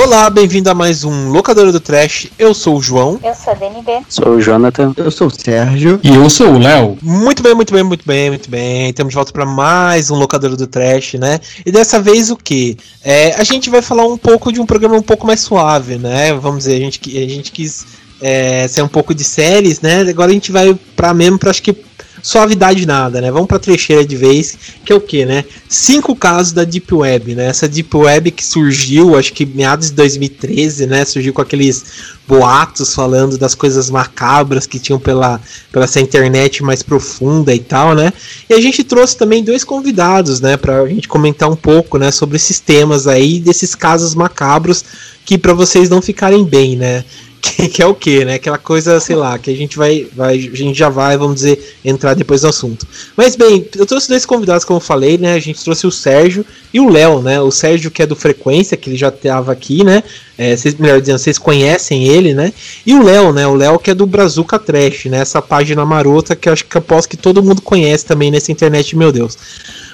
Olá, bem-vindo a mais um Locadora do Trash. Eu sou o João. Eu sou a DNB. Sou o Jonathan. Eu sou o Sérgio. E eu sou o Léo. Muito bem, muito bem, muito bem, muito bem. Estamos de volta para mais um Locadora do Trash, né? E dessa vez o que? É, a gente vai falar um pouco de um programa um pouco mais suave, né? Vamos dizer, a gente, a gente quis é, ser um pouco de séries, né? Agora a gente vai para mesmo para acho que suavidade nada, né? Vamos pra trecheira de vez, que é o que, né? Cinco casos da Deep Web, né? Essa Deep Web que surgiu, acho que meados de 2013, né? Surgiu com aqueles boatos falando das coisas macabras que tinham pela, pela essa internet mais profunda e tal, né? E a gente trouxe também dois convidados, né? Pra gente comentar um pouco, né? Sobre esses temas aí, desses casos macabros que para vocês não ficarem bem, né? Que, que, é o que, né? Aquela coisa, sei lá, que a gente vai, vai, a gente já vai, vamos dizer, entrar depois no assunto. Mas bem, eu trouxe dois convidados, como eu falei, né? A gente trouxe o Sérgio e o Léo, né? O Sérgio que é do Frequência, que ele já estava aqui, né? É, vocês, melhor dizendo, vocês conhecem ele, né? E o Léo, né? O Léo que é do Brazuca Trash, né? Essa página marota que eu acho que aposto que todo mundo conhece também nessa internet, meu Deus.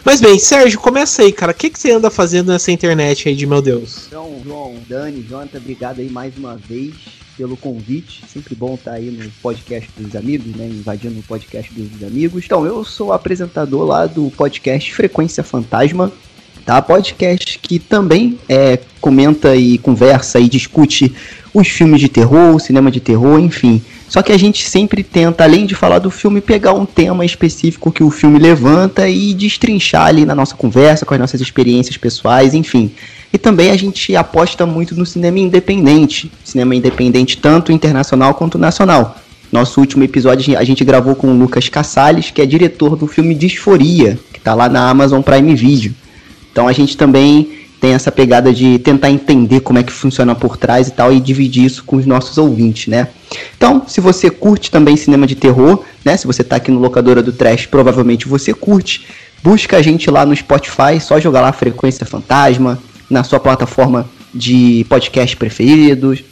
Mas bem, Sérgio, começa aí, cara. O que, que você anda fazendo nessa internet aí de meu Deus? Então, João, Dani, Jonathan, obrigado aí mais uma vez pelo convite. Sempre bom estar aí no podcast dos amigos, né? Invadindo o podcast dos amigos. Então, eu sou apresentador lá do podcast Frequência Fantasma, tá? Podcast que também é, comenta e conversa e discute os filmes de terror, o cinema de terror, enfim. Só que a gente sempre tenta, além de falar do filme, pegar um tema específico que o filme levanta e destrinchar ali na nossa conversa, com as nossas experiências pessoais, enfim. E também a gente aposta muito no cinema independente, cinema independente tanto internacional quanto nacional. Nosso último episódio a gente gravou com o Lucas Cassales, que é diretor do filme Disforia, que está lá na Amazon Prime Video. Então a gente também tem essa pegada de tentar entender como é que funciona por trás e tal e dividir isso com os nossos ouvintes, né? Então, se você curte também cinema de terror, né? Se você tá aqui no locadora do Trash, provavelmente você curte. Busca a gente lá no Spotify, só jogar lá Frequência Fantasma na sua plataforma de podcast preferidos,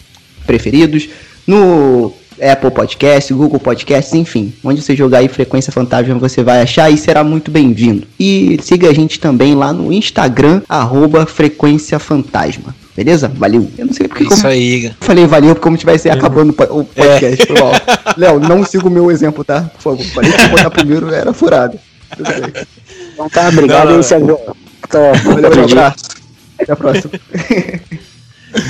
preferidos, no Apple Podcast, Google Podcast, enfim. Onde você jogar aí Frequência Fantasma você vai achar e será muito bem-vindo. E siga a gente também lá no Instagram, arroba Frequência Fantasma. Beleza? Valeu. Eu não sei porque Isso como... aí. Falei valeu como tivesse acabando o podcast. É. Léo, não siga o meu exemplo, tá? Por favor. Falei que botar primeiro era furado. Então tá, obrigado aí, Sérgio. Valeu, um abraço. Até a próxima.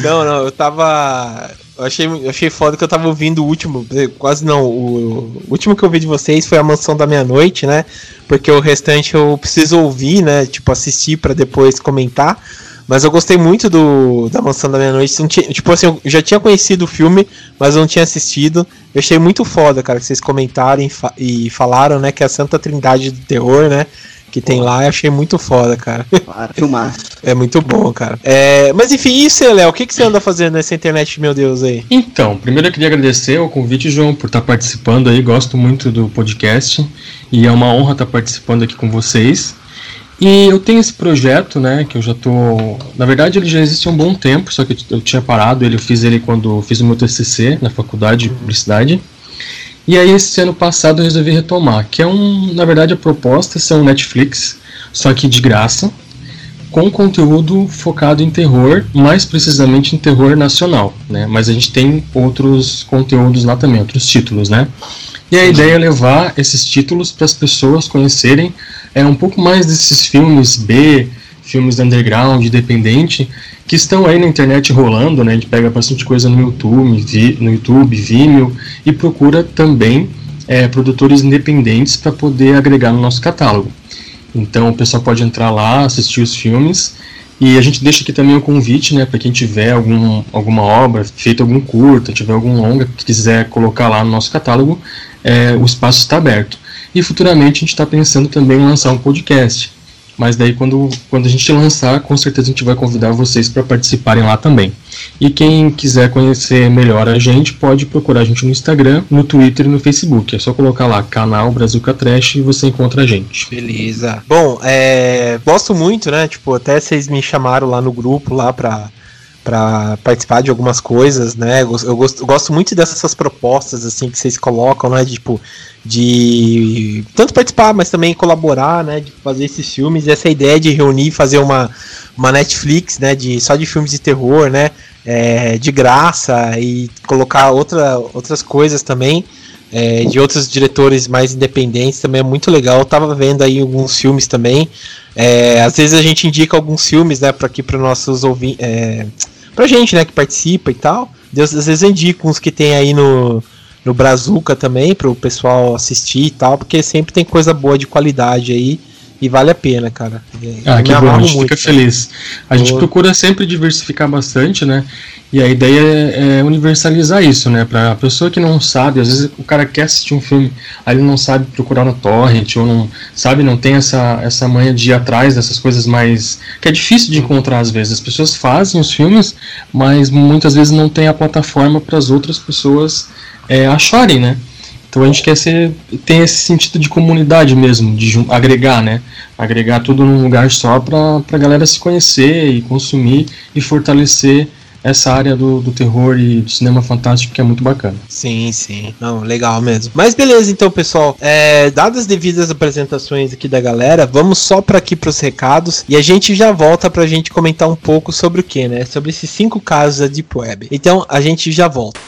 Não, não, eu tava. Eu achei, eu achei foda que eu tava ouvindo o último. Quase não. O, o último que eu vi de vocês foi a Mansão da Meia-Noite, né? Porque o restante eu preciso ouvir, né? Tipo, assistir para depois comentar. Mas eu gostei muito do da Mansão da Meia-Noite. Tipo assim, eu já tinha conhecido o filme, mas eu não tinha assistido. Eu achei muito foda, cara, que vocês comentaram e, fa e falaram, né? Que é a Santa Trindade do Terror, né? Que tem Pô. lá, eu achei muito foda, cara. Claro, filmar. É muito bom, cara. É, mas enfim, e você, Léo? O que, que você anda fazendo nessa internet, meu Deus, aí? Então, primeiro eu queria agradecer o convite, João, por estar participando aí. Gosto muito do podcast e é uma honra estar participando aqui com vocês. E eu tenho esse projeto, né, que eu já tô... Na verdade, ele já existe há um bom tempo, só que eu tinha parado, ele, eu fiz ele quando fiz o meu TCC na faculdade de publicidade. E aí esse ano passado eu resolvi retomar, que é um, na verdade a proposta é ser um Netflix, só que de graça, com conteúdo focado em terror, mais precisamente em terror nacional, né? Mas a gente tem outros conteúdos lá também, outros títulos, né? E a ideia é levar esses títulos para as pessoas conhecerem é um pouco mais desses filmes B, filmes underground, independente, que estão aí na internet rolando, né? A gente pega bastante coisa no YouTube, vi, no YouTube, Vimeo e procura também é, produtores independentes para poder agregar no nosso catálogo. Então o pessoal pode entrar lá, assistir os filmes e a gente deixa aqui também o convite, né, para quem tiver algum, alguma obra, feito algum curta, tiver algum longa que quiser colocar lá no nosso catálogo, é, o espaço está aberto. E futuramente a gente está pensando também em lançar um podcast. Mas daí quando, quando a gente lançar, com certeza a gente vai convidar vocês para participarem lá também. E quem quiser conhecer melhor a gente, pode procurar a gente no Instagram, no Twitter e no Facebook. É só colocar lá canal Brazuca Trash e você encontra a gente. Beleza. Bom, é, gosto muito, né? Tipo, até vocês me chamaram lá no grupo lá pra para participar de algumas coisas, né? Eu gosto, eu gosto muito dessas propostas assim que vocês colocam, né? Tipo, de tanto participar, mas também colaborar, né? De fazer esses filmes. Essa ideia de reunir, fazer uma, uma Netflix, né? De só de filmes de terror, né? É, de graça e colocar outra, outras coisas também. É, de outros diretores mais independentes também é muito legal. Eu tava vendo aí alguns filmes também. É, às vezes a gente indica alguns filmes, né, para aqui para nossos ouvintes, é, pra gente, né, que participa e tal. Deus, às vezes eu indico uns que tem aí no, no Brazuca também, para o pessoal assistir e tal, porque sempre tem coisa boa de qualidade aí. E vale a pena, cara. Ah, que bom, a gente muito, fica cara. feliz. A gente procura sempre diversificar bastante, né? E a ideia é, é universalizar isso, né? Pra pessoa que não sabe, às vezes o cara quer assistir um filme, aí ele não sabe procurar no torrent, ou não sabe, não tem essa, essa manha de ir atrás dessas coisas mais. que é difícil de encontrar às vezes. As pessoas fazem os filmes, mas muitas vezes não tem a plataforma para as outras pessoas é, acharem, né? Então a gente quer ser, tem esse sentido de comunidade mesmo, de agregar, né? Agregar tudo num lugar só para a galera se conhecer e consumir e fortalecer essa área do, do terror e do cinema fantástico que é muito bacana. Sim, sim. Não, legal mesmo. Mas beleza, então, pessoal. É, dadas as devidas apresentações aqui da galera, vamos só para aqui para os recados e a gente já volta para a gente comentar um pouco sobre o que, né? Sobre esses cinco casos da Deep Web. Então, a gente já volta.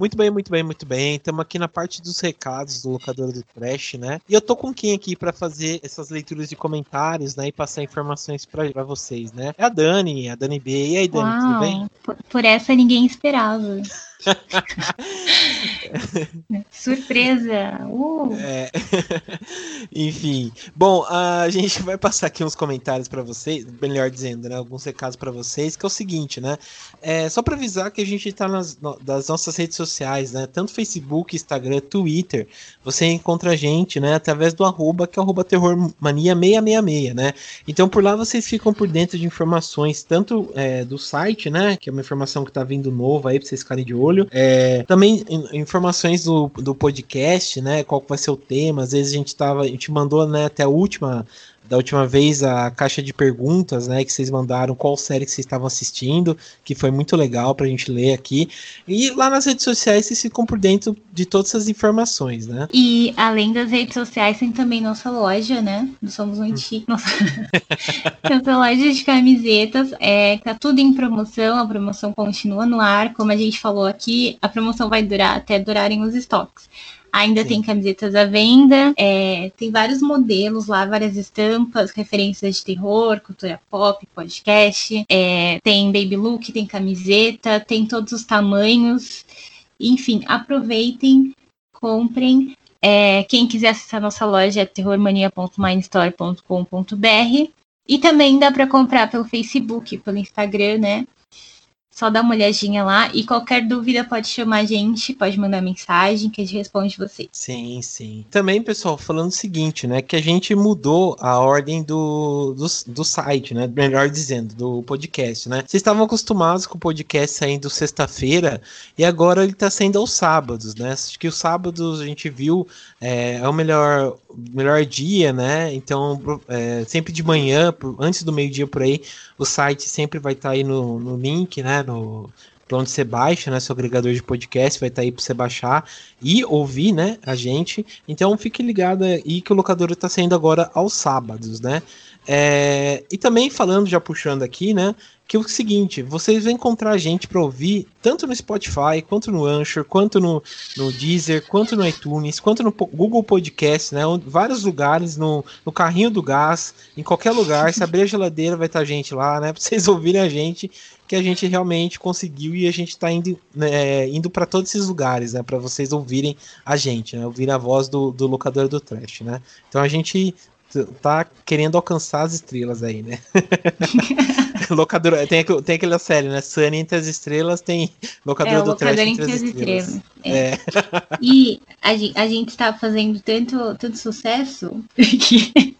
Muito bem, muito bem, muito bem. Estamos aqui na parte dos recados do locador do Trash, né? E eu tô com quem aqui para fazer essas leituras de comentários, né? E passar informações para vocês, né? É a Dani, a Dani B. E aí, Dani, Uau, tudo bem? Por, por essa ninguém esperava. Surpresa! Uh. É. Enfim, bom, a gente vai passar aqui uns comentários para vocês, melhor dizendo, né, alguns recados para vocês, que é o seguinte, né? É, só para avisar que a gente está nas nossas redes sociais, né? Tanto Facebook, Instagram, Twitter. Você encontra a gente, né, através do arroba, que é arroba terrormania666, né? Então por lá vocês ficam por dentro de informações, tanto é, do site, né? Que é uma informação que está vindo novo aí para vocês ficarem de olho olho. É, também informações do, do podcast, né? Qual vai ser o tema. Às vezes a gente tava, a gente mandou né, até a última da última vez a caixa de perguntas, né, que vocês mandaram qual série que vocês estavam assistindo, que foi muito legal pra gente ler aqui. E lá nas redes sociais vocês ficam por dentro de todas essas informações, né? E além das redes sociais tem também nossa loja, né? Nós somos muito chique. Nossa... nossa loja de camisetas, é, tá tudo em promoção, a promoção continua no ar, como a gente falou aqui, a promoção vai durar até durarem os estoques. Ainda Sim. tem camisetas à venda, é, tem vários modelos lá, várias estampas, referências de terror, cultura pop, podcast, é, tem baby look, tem camiseta, tem todos os tamanhos. Enfim, aproveitem, comprem. É, quem quiser acessar nossa loja é terrormania.minestore.com.br e também dá para comprar pelo Facebook, pelo Instagram, né? Só dá uma olhadinha lá e qualquer dúvida pode chamar a gente, pode mandar mensagem que a gente responde vocês. Sim, sim. Também, pessoal, falando o seguinte, né, que a gente mudou a ordem do, do, do site, né, melhor dizendo, do podcast, né. Vocês estavam acostumados com o podcast saindo sexta-feira e agora ele tá saindo aos sábados, né. Acho que os sábados a gente viu é, é o melhor melhor dia, né? Então, é, sempre de manhã, antes do meio-dia por aí, o site sempre vai estar tá aí no, no link, né? No, para onde você baixa, né? Seu agregador de podcast vai estar tá aí para você baixar e ouvir, né? A gente. Então fique ligado aí que o locador está saindo agora aos sábados, né? É, e também falando, já puxando aqui, né? Que é o seguinte, vocês vão encontrar a gente para ouvir tanto no Spotify, quanto no Anchor, quanto no, no Deezer, quanto no iTunes, quanto no Google Podcast, né? Vários lugares, no, no carrinho do gás, em qualquer lugar. Se abrir a geladeira, vai estar gente lá, né? Para vocês ouvirem a gente, que a gente realmente conseguiu e a gente está indo, né, indo para todos esses lugares, né? Para vocês ouvirem a gente, né? Ouvir a voz do, do locador do Trash, né? Então a gente tá querendo alcançar as estrelas aí, né? locadora, tem, tem aquela série, né? Sunny entre as estrelas, tem locadora é, do trash entre, entre as estrelas. estrelas. É. É. E a, a gente tá fazendo tanto, tanto sucesso que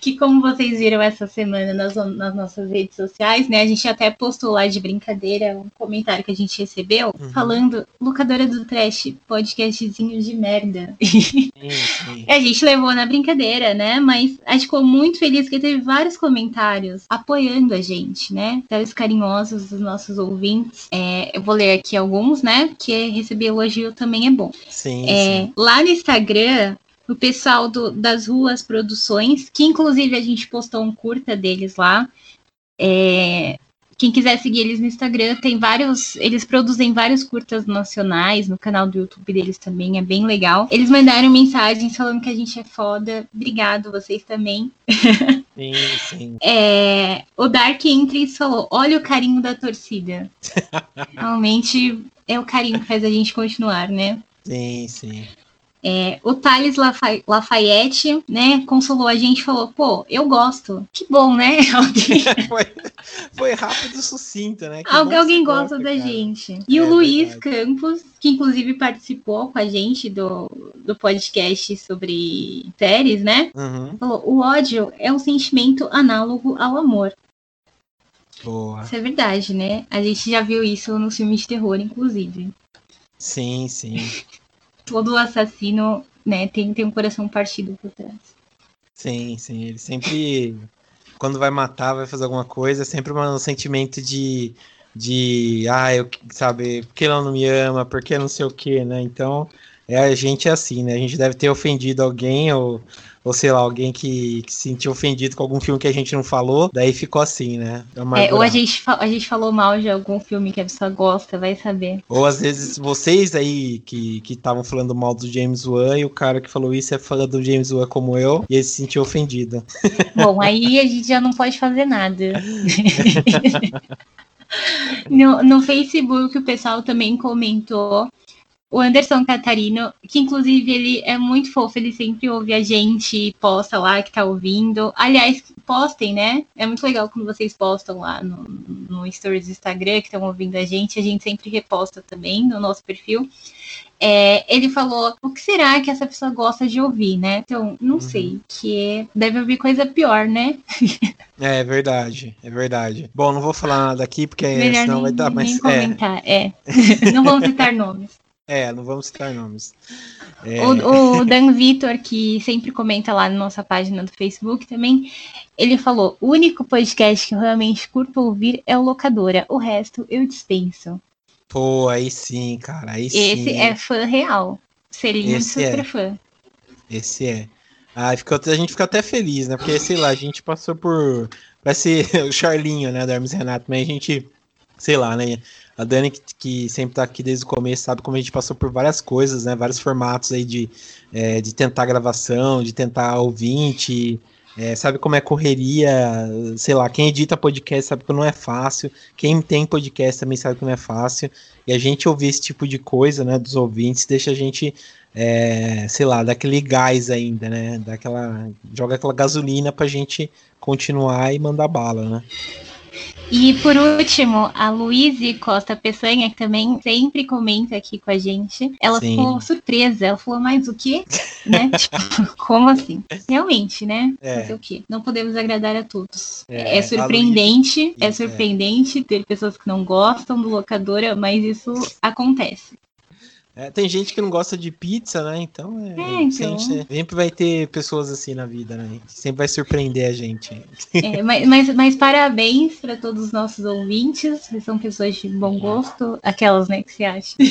que como vocês viram essa semana nas, nas, nossas redes sociais, né? A gente até postou lá de brincadeira um comentário que a gente recebeu uhum. falando locadora do trash, podcastzinho de merda. Sim, sim. a gente levou na brincadeira, né? Mas a gente ficou muito feliz que teve vários comentários apoiando a gente, né? Vários carinhosos dos nossos ouvintes. É, eu vou ler aqui alguns, né? Porque receber elogio também é bom. Sim, é, sim. Lá no Instagram, o pessoal do, das Ruas Produções, que inclusive a gente postou um curta deles lá. É, quem quiser seguir eles no Instagram, tem vários. Eles produzem vários curtas nacionais no canal do YouTube deles também, é bem legal. Eles mandaram mensagens falando que a gente é foda. Obrigado, vocês também. Sim, sim. É, o Dark Entries falou: olha o carinho da torcida. Realmente é o carinho que faz a gente continuar, né? Sim, sim. É, o Thales Lafayette, né, consolou a gente falou, pô, eu gosto. Que bom, né? foi, foi, rápido e sucinto, né? Algu alguém gosta, da cara. gente. E é, o Luiz verdade. Campos, que inclusive participou com a gente do, do podcast sobre séries, né? Uhum. Falou, o ódio é um sentimento análogo ao amor. Boa. Isso é verdade, né? A gente já viu isso nos filmes de terror, inclusive. Sim, sim todo assassino, né, tem, tem um coração partido por trás. Sim, sim. Ele sempre, quando vai matar, vai fazer alguma coisa, é sempre um sentimento de, de, ah, eu, sabe, porque ela não me ama, porque não sei o que, né? Então, é, a gente é assim, né? A gente deve ter ofendido alguém ou ou sei lá, alguém que, que se sentiu ofendido com algum filme que a gente não falou, daí ficou assim, né? É, ou a gente, a gente falou mal de algum filme que a pessoa gosta, vai saber. Ou às vezes vocês aí que estavam falando mal do James Wan e o cara que falou isso é fã do James Wan como eu, e ele se sentiu ofendido. Bom, aí a gente já não pode fazer nada. no, no Facebook o pessoal também comentou o Anderson Catarino, que inclusive ele é muito fofo, ele sempre ouve a gente, posta lá que tá ouvindo. Aliás, postem, né? É muito legal quando vocês postam lá no, no Stories do Instagram que estão ouvindo a gente, a gente sempre reposta também no nosso perfil. É, ele falou: o que será que essa pessoa gosta de ouvir, né? Então, não uhum. sei, que deve ouvir coisa pior, né? é, é verdade, é verdade. Bom, não vou falar nada aqui, porque Melhor senão nem, vai dar mais. Nem comentar, é. é. não vamos citar nomes. É, não vamos citar nomes. É... O, o, Dan Vitor, que sempre comenta lá na nossa página do Facebook também, ele falou: o único podcast que eu realmente curto ouvir é o Locadora, o resto eu dispenso. Pô, aí sim, cara. Aí Esse sim. é fã real. Seria Esse super é. fã. Esse é. Ah, fica, a gente fica até feliz, né? Porque, sei lá, a gente passou por. Vai ser o Charlinho, né, da Hermes Renato, mas a gente, sei lá, né? A Dani, que, que, sempre tá aqui desde o começo, sabe como a gente passou por várias coisas, né? Vários formatos aí de, é, de tentar gravação, de tentar ouvinte, é, sabe como é correria, sei lá, quem edita podcast sabe que não é fácil, quem tem podcast também sabe que não é fácil, e a gente ouvir esse tipo de coisa, né, dos ouvintes, deixa a gente, é, sei lá, daquele gás ainda, né, daquela, joga aquela gasolina pra gente continuar e mandar bala, né. E por último, a Luíse Costa Peçanha, que também sempre comenta aqui com a gente, ela Sim. ficou surpresa. Ela falou, mais o quê? né? Tipo, como assim? Realmente, né? É. Fazer o quê? Não podemos agradar a todos. É, é surpreendente, Luíse... é surpreendente ter pessoas que não gostam do locadora, mas isso acontece. É, tem gente que não gosta de pizza, né? Então, é, é então... Sempre, sempre vai ter pessoas assim na vida, né? Sempre vai surpreender a gente. É, mas, mas, mas, parabéns para todos os nossos ouvintes, são pessoas de bom gosto, aquelas, né, que se acha.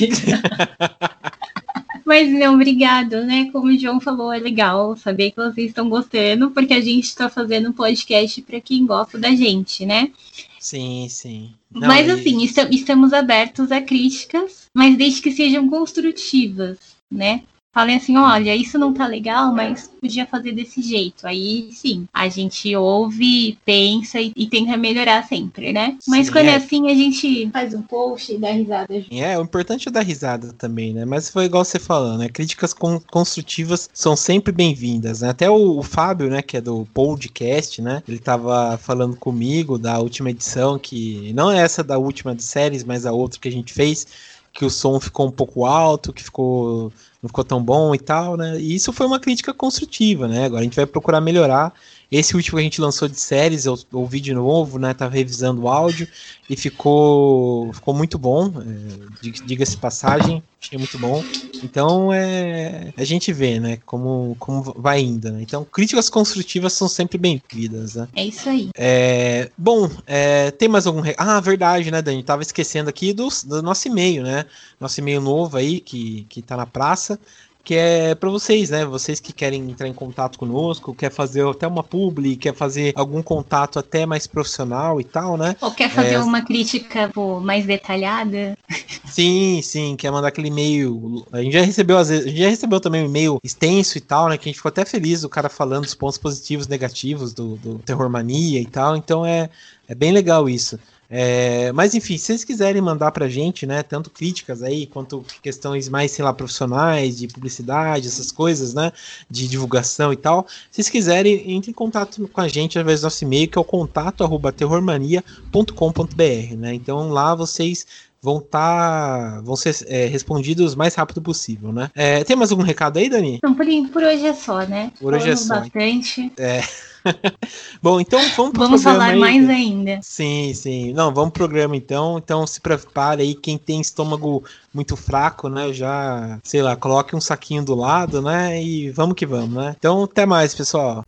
Mas não, obrigado, né? Como o João falou, é legal saber que vocês estão gostando, porque a gente está fazendo um podcast para quem gosta da gente, né? Sim, sim. Não, mas e... assim, estamos abertos a críticas, mas desde que sejam construtivas, né? Falem assim, olha, isso não tá legal, mas podia fazer desse jeito. Aí sim, a gente ouve, pensa e, e tenta melhorar sempre, né? Mas sim, quando é. é. assim, a gente faz um post e dá risada. É, o importante é dar risada também, né? Mas foi igual você falando, né? Críticas con construtivas são sempre bem-vindas, né? Até o, o, Fábio, né, que é do podcast, né? Ele tava falando comigo da última edição, que não é essa da última de séries, mas a outra que a gente fez, que o som ficou um pouco alto, que ficou não ficou tão bom e tal, né? E isso foi uma crítica construtiva, né? Agora a gente vai procurar melhorar. Esse último que a gente lançou de séries, eu ouvi de novo, né? Tava revisando o áudio e ficou, ficou muito bom. É, Diga-se passagem, achei muito bom. Então é, a gente vê, né? Como, como vai indo, né? Então críticas construtivas são sempre bem-vindas, né? É isso aí. É, bom, é, tem mais algum. Ah, verdade, né, Dani? Tava esquecendo aqui do, do nosso e-mail, né? Nosso e-mail novo aí, que, que tá na praça, que é para vocês, né? Vocês que querem entrar em contato conosco, quer fazer até uma publi, quer fazer algum contato até mais profissional e tal, né? Ou quer fazer É. uma crítica pô, mais detalhada? Sim, sim, quer mandar aquele e-mail. A gente já recebeu, às vezes, a gente já recebeu também um e-mail extenso e tal, né? Que a gente ficou até feliz o cara falando dos pontos positivos, negativos do, do Terror Mania e tal. Então é, é bem legal isso. É, mas enfim, se vocês quiserem mandar pra gente, né, tanto críticas aí, quanto questões mais, sei lá, profissionais, de publicidade, essas coisas, né, de divulgação e tal, se vocês quiserem, entre em contato com a gente através do nosso e-mail, que é o contato arroba terrormania.com.br, né, então lá vocês vão estar, vão ser é, respondidos o mais rápido possível, né. É, tem mais algum recado aí, Dani? Então, por, por hoje é só, né? Por hoje é só. bastante. Bom, então vamos pro Vamos falar aí. mais ainda. Sim, sim. Não, vamos pro programa então. Então se prepare aí, quem tem estômago muito fraco, né? Já, sei lá, coloque um saquinho do lado, né? E vamos que vamos, né? Então até mais, pessoal.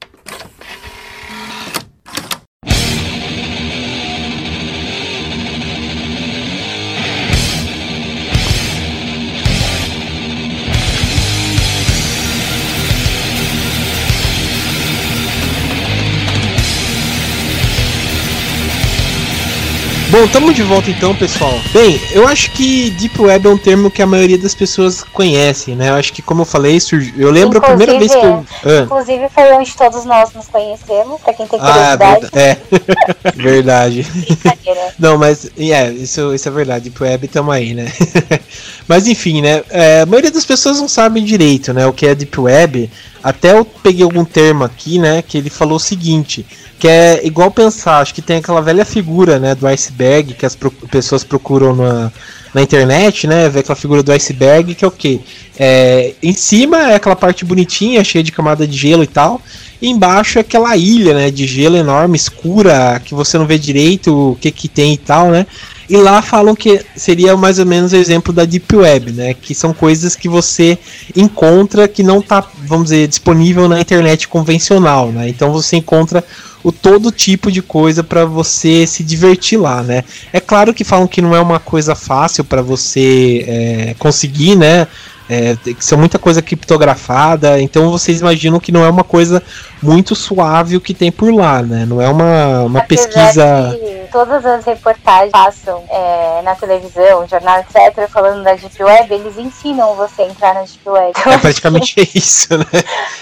Bom, estamos de volta então, pessoal. Bem, eu acho que Deep Web é um termo que a maioria das pessoas conhecem, né? Eu acho que, como eu falei, surgiu... eu lembro a primeira vez que eu. Ah. Inclusive foi onde todos nós nos conhecemos, pra quem tem Ah, curiosidade. verdade. É, verdade. Brincadeira. Não, mas é, isso, isso é verdade. Deep Web tamo aí, né? mas enfim, né? é, a maioria das pessoas não sabem direito, né? O que é Deep Web. Até eu peguei algum termo aqui, né? Que ele falou o seguinte. Que é igual pensar, acho que tem aquela velha figura, né? Do iceberg que as pro- pessoas procuram na, na internet, né? Ver aquela figura do iceberg, que é o quê? É, em cima é aquela parte bonitinha, cheia de camada de gelo e tal. Embaixo é aquela ilha, né, de gelo enorme, escura, que você não vê direito o que que tem e tal, né? E lá falam que seria mais ou menos o exemplo da Deep Web, né? Que são coisas que você encontra que não tá, vamos dizer, disponível na internet convencional, né? Então você encontra o todo tipo de coisa para você se divertir lá, né? É claro que falam que não é uma coisa fácil para você é, conseguir, né? É, ser muita coisa criptografada, então vocês imaginam que não é uma coisa muito suave o que tem por lá, né? Não é uma, uma Apesar pesquisa. que todas as reportagens passam é, na televisão, jornal, etc., falando da Deep Web, eles ensinam você a entrar na Deep Web. É praticamente isso, né?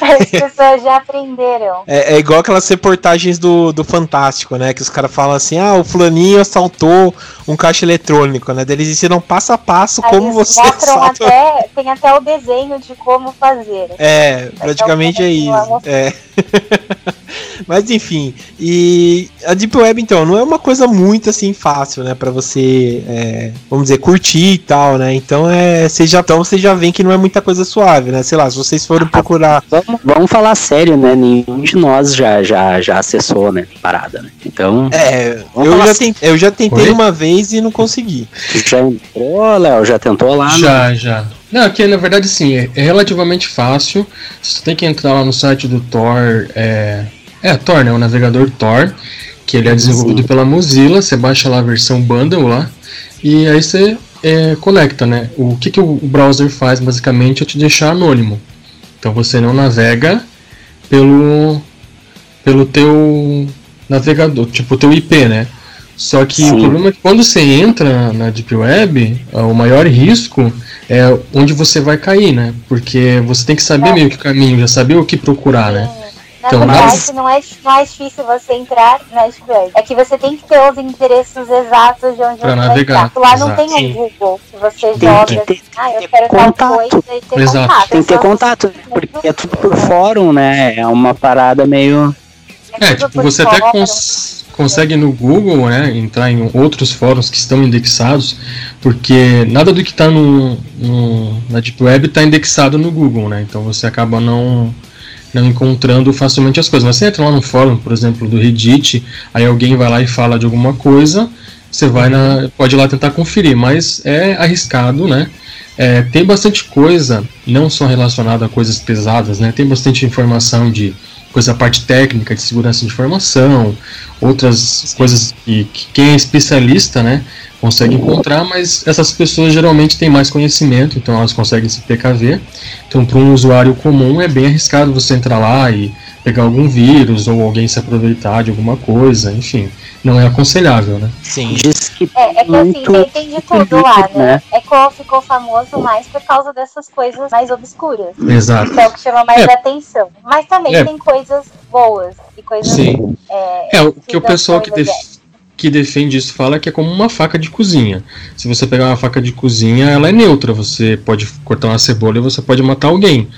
As pessoas já aprenderam. É, é igual aquelas reportagens do, do Fantástico, né? Que os caras falam assim: ah, o fulaninho assaltou um caixa eletrônico, né? Eles ensinam passo a passo Aí como você mostram assalta. até, tem até o desenho de como fazer. É, praticamente é isso. É. Mas enfim, e a Deep Web então não é uma coisa muito assim fácil, né, Pra você, é, vamos dizer, curtir e tal, né? Então é, vocês já então vocês já veem que não é muita coisa suave, né? Sei lá, se vocês forem procurar, Vamos, vamos falar sério, né? Nenhum de nós já, já, já acessou, né? Parada, né? Então, é, eu já, assim. tentei, eu já tentei Oi? uma vez e não consegui. tu já entrou, Léo? Já tentou lá? Já, já. Não, aqui na verdade sim, é, é relativamente fácil. Você tem que entrar lá no site do Tor. É, é Tor, né? O navegador Tor, que ele é desenvolvido Sim. pela Mozilla. Você baixa lá a versão bundle lá. E aí você é, conecta, né? O que, que o browser faz basicamente é te deixar anônimo. Então você não navega pelo, pelo teu navegador, tipo o teu IP, né? Só que Sim. o problema é que quando você entra na Deep Web, ah, o maior risco é onde você vai cair, né? Porque você tem que saber É. meio que o caminho, já saber o que procurar, né? Na Então, verdade, mas- não é mais difícil você entrar na Deep Web. É que você tem que ter os endereços exatos de onde Pra você navegar, vai entrar. Lá não exato. tem Sim. um Google que você Tem joga que ter- ah, eu quero tal contato. coisa e ter Exato. contato. Tem que ter contato, porque é tudo por fórum, né? É uma parada meio. É, tudo tipo, você até cons- consegue no Google, né, entrar em outros fóruns que estão indexados, porque nada do que está no, no, na Deep Web está indexado no Google, né? Então você acaba não não encontrando facilmente as coisas. Mas você entra lá no fórum, por exemplo, do Reddit, aí alguém vai lá e fala de alguma coisa, você vai na, pode ir lá tentar conferir, mas é arriscado, né? É, tem bastante coisa, não só relacionada a coisas pesadas, né? Tem bastante informação de coisa parte técnica de segurança de informação, outras Sim. coisas que, que, quem é especialista, né, consegue encontrar, mas essas pessoas geralmente têm mais conhecimento, então elas conseguem se precaver. Então, para um usuário comum é bem arriscado você entrar lá e pegar algum vírus ou alguém se aproveitar de alguma coisa, enfim não é aconselhável, né? Sim. Diz que é, é que assim, tem, tem de tudo lá, né? né? É que ficou famoso mais por causa dessas coisas mais obscuras. Exato. Que é o que chama mais é. atenção. Mas também é. tem coisas boas e coisas. Sim. É, é o que, que o pessoal que, def que defende isso fala que é como uma faca de cozinha. Se você pegar uma faca de cozinha, ela é neutra. Você pode cortar uma cebola e você pode matar alguém.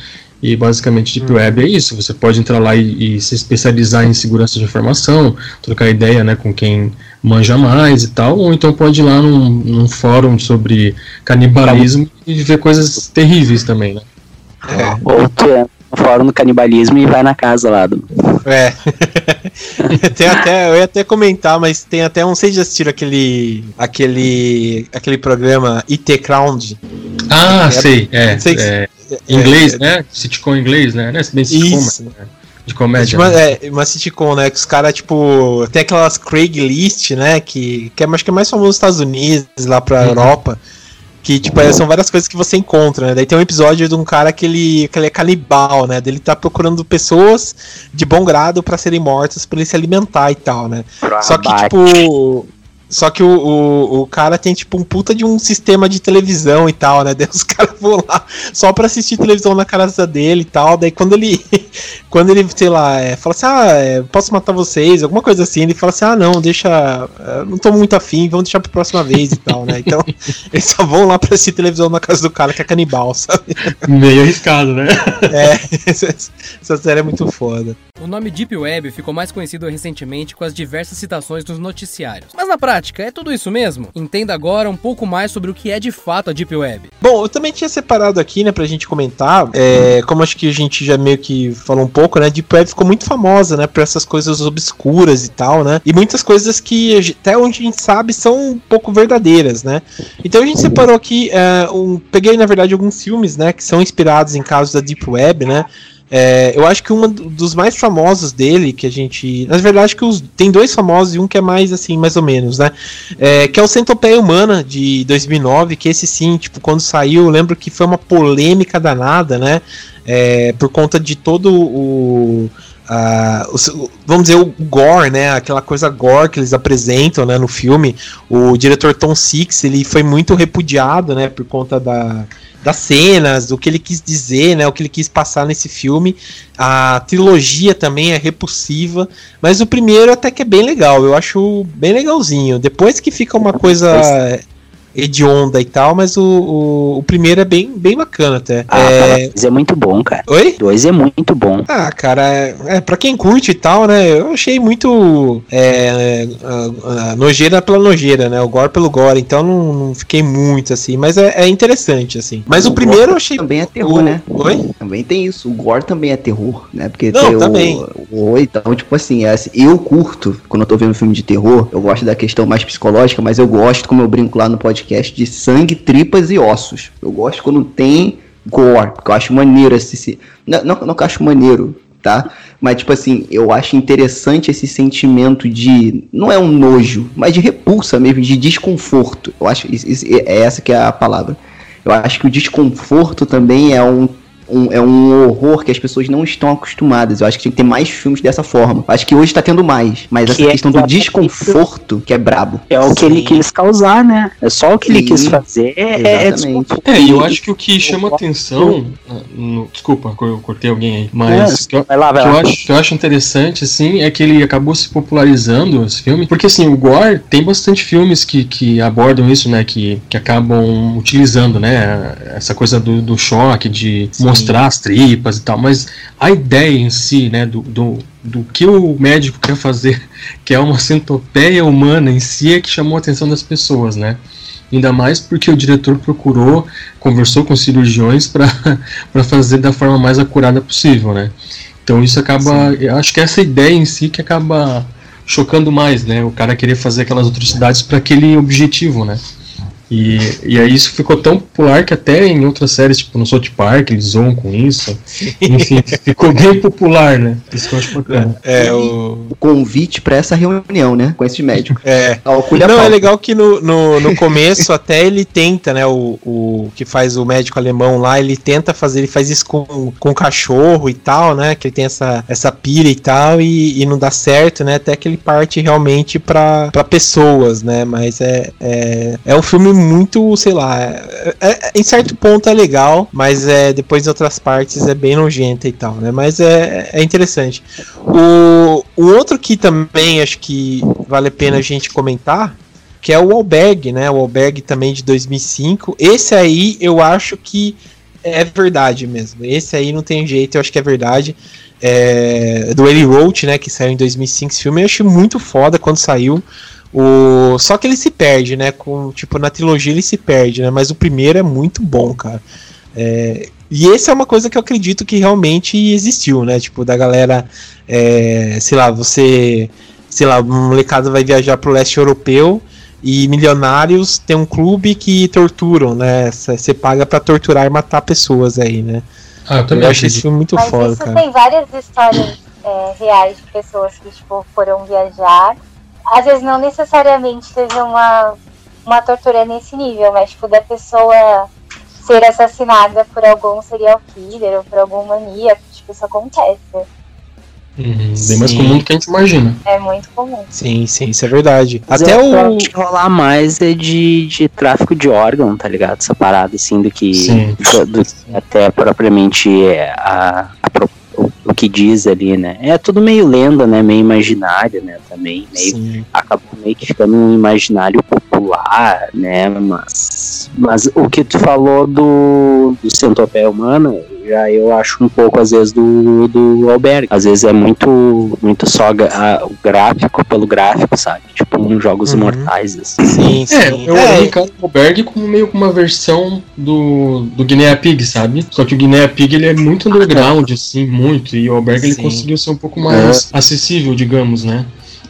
E basicamente Deep hum. Web é isso. Você pode entrar lá e, e, se especializar em segurança de informação, trocar ideia né, com quem manja mais e tal, ou então pode ir lá num, num fórum sobre canibalismo e ver coisas terríveis também, né? É. Ou tu entra no fórum do canibalismo e vai na casa lá do. É. tem até, eu ia até comentar, mas tem até um. Vocês já assistiram aquele. aquele. aquele programa IT Crowd? Ah, sei, é. Sei é em inglês, é, né? Sitcom inglês, né? Não é bem sitcom, isso. Né? De comédia. Uma, né? É, uma sitcom, né? Que os caras, tipo, tem aquelas Craigslist, né? Que, que é, acho que é mais famoso nos Estados Unidos, lá pra uhum. Europa. Que, tipo, é, são várias coisas que você encontra, né? Daí tem um episódio de um cara que ele, que ele é canibal, né? Dele tá procurando pessoas de bom grado para serem mortas para ele se alimentar e tal, né? Só que, tipo. Só que o, o, o, cara tem, tipo, um puta de um sistema de televisão e tal, né? Daí os caras vão lá só pra assistir televisão na casa dele e tal. Daí quando ele, quando ele, sei lá, é, fala assim, ah, é, posso matar vocês, alguma coisa assim, ele fala assim, ah, não, deixa, é, não tô muito afim, vamos deixar pra próxima vez e tal, né? Então, eles só vão lá pra assistir televisão na casa do cara que é canibal, sabe? Meio arriscado, né? É, essa série é muito foda. O nome Deep Web ficou mais conhecido recentemente com as diversas citações nos noticiários. Mas na prática, é tudo isso mesmo? Entenda agora um pouco mais sobre o que é de fato a Deep Web. Bom, eu também tinha separado aqui, né, pra gente comentar, é, como acho que a gente já meio que falou um pouco, né, Deep Web ficou muito famosa, né, por essas coisas obscuras e tal, né, e muitas coisas que até onde a gente sabe são um pouco verdadeiras, né. Então a gente separou aqui, é, um, peguei na verdade alguns filmes, né, que são inspirados em casos da Deep Web, né, é, eu acho que um dos mais famosos dele, que a gente. Na verdade, que os, tem dois famosos e um que é mais assim, mais ou menos, né? É, que é o Centopeia Humana de 2009, que esse sim, tipo, quando saiu, eu lembro que foi uma polêmica danada, né? É, por conta de todo o. Uh, vamos dizer, o gore, né? Aquela coisa gore que eles apresentam né, no filme. O diretor Tom Six ele foi muito repudiado, né? Por conta da, das cenas, do que ele quis dizer, né, o que ele quis passar nesse filme. A trilogia também é repulsiva, mas o primeiro até que é bem legal, eu acho bem legalzinho. Depois que fica uma coisa hedionda e tal, mas o, o, o, primeiro é bem, bem bacana até. Ah, é... dois é muito bom, cara. Oi? Dois é muito bom. Ah, cara, é, é pra quem curte e tal, né, eu achei muito é, a, a nojeira pela nojeira, né, o gore pelo gore, então não, não fiquei muito assim, mas é, é interessante, assim. Mas o, o primeiro eu achei... Também é terror, o... né? Oi? Também tem isso, o gore também é terror, né, porque não, tem também. O, o, então, tipo assim, é assim, eu curto, quando eu tô vendo filme de terror, eu gosto da questão mais psicológica, mas eu gosto, como eu brinco lá no podcast, podcast de sangue, tripas e ossos. Eu gosto quando tem gore, porque eu acho maneiro esse. Não, não, não acho maneiro, tá? Mas, tipo assim, eu acho interessante esse sentimento de. Não é um nojo, mas de repulsa mesmo, de desconforto. Eu acho. Isso, isso, é essa que é a palavra. Eu acho que o desconforto também é um um, é um horror que as pessoas não estão acostumadas. Eu acho que tinha que ter mais filmes dessa forma. Eu acho que hoje tá tendo mais. Mas que essa é, questão do desconforto que é brabo. É o que ele quis causar, né? É só o que Sim, ele quis fazer. É, exatamente. É, é, eu acho que o que chama atenção. No, desculpa, eu cortei alguém aí. Mas que, eu, vai lá, vai lá. Eu acho, que eu acho interessante, assim, é que ele acabou se popularizando esse filme. Porque assim, o Gore tem bastante filmes que, que abordam isso, né? Que, que acabam utilizando, né? Essa coisa do, do choque, de mostrar as tripas e tal, mas a ideia em si, né, do, do, do que o médico quer fazer, que é uma centopeia humana em si, é que chamou a atenção das pessoas, né? Ainda mais porque o diretor procurou, conversou com cirurgiões para fazer da forma mais acurada possível, né? Então isso acaba, eu acho que essa ideia em si que acaba chocando mais, né? O cara querer fazer aquelas atrocidades para aquele objetivo, né? E, e aí isso ficou tão popular que até em outras séries, tipo no South Park, eles zoam com isso. Enfim, ficou bem popular, né? Isso que eu acho bacana. É, o... O convite pra essa reunião, né? Com esse médico. É. Não, é legal que no, no, no começo até ele tenta, né? O, o que faz o médico alemão lá, ele tenta fazer, ele faz isso com, com cachorro e tal, né? Que ele tem essa, essa pira e tal, e, e não dá certo, né? Até que ele parte realmente pra, pra pessoas, né? Mas é, é, é um filme muito, sei lá, é- é- em certo ponto é legal, mas é depois de outras partes é bem nojenta e tal, né? Mas é, é interessante. O, o outro que também acho que vale a pena a gente comentar, que é o Alberg, né? O Alberg também de 2005. Esse aí eu acho que é verdade mesmo. Esse aí não tem jeito, eu acho que é verdade. É, do Eli Roach, né? Que saiu em 2005. Esse filme eu achei muito foda quando saiu. O... Só que ele se perde, né? Com, tipo, na trilogia ele se perde, né? Mas o primeiro é muito bom, cara. É, E esse é uma coisa que eu acredito que realmente existiu, né? Tipo, da galera, é, sei lá, você, sei lá, um molecada vai viajar pro leste europeu e milionários tem um clube que torturam, né? Você paga pra torturar e matar pessoas aí, né? Ah, eu também Eu acho acho esse filme muito Mas foda, isso cara. tem várias histórias é, reais de pessoas que tipo, foram viajar. Às vezes não necessariamente teve uma, uma tortura nesse nível, mas tipo, da pessoa ser assassinada por algum serial killer ou por algum maníaco, tipo, isso acontece. Uhum, bem mais comum do que a gente imagina. É muito comum. Sim, sim, isso é verdade. Mas Até o. acho que rolar mais é de, de tráfico de órgão, tá ligado? Essa parada, assim, do que. Sim. do- do- até propriamente é, a, a pro- o, que diz ali, né? É tudo meio lenda, né? Meio imaginário, né? Também. Meio, Sim. acabou meio que ficando um imaginário popular, né? Mas, mas o que tu falou do, do centopeia humana, já eu acho um pouco, às vezes, do, do albergue. Às vezes é muito, muito só a- o gráfico pelo gráfico, sabe? Tipo, uns jogos Uhum. imortais, assim. Sim, É, sim. eu É, eu encaro o Alberg como meio que uma versão do, do Guinea Pig, sabe? Só que o Guinea Pig ele é muito underground, assim, muito. E o Alberg ele conseguiu ser um pouco mais acessível, digamos, né?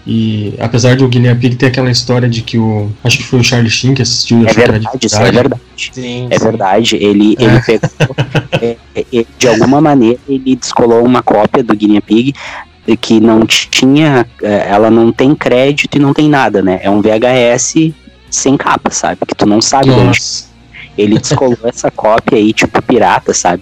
E apesar do Guinea Pig ter aquela história de que o. Acho que foi o Charlie Sheen que assistiu e É verdade, de isso é verdade. sim, É sim. verdade, ele, ele pegou, é, é, de alguma maneira, ele descolou uma cópia do Guinea Pig que não tinha, eh, ela não tem crédito e não tem nada, né? É um VHS sem capa, sabe? Que tu não sabe de onde Nossa. ele descolou essa cópia aí, tipo pirata, sabe?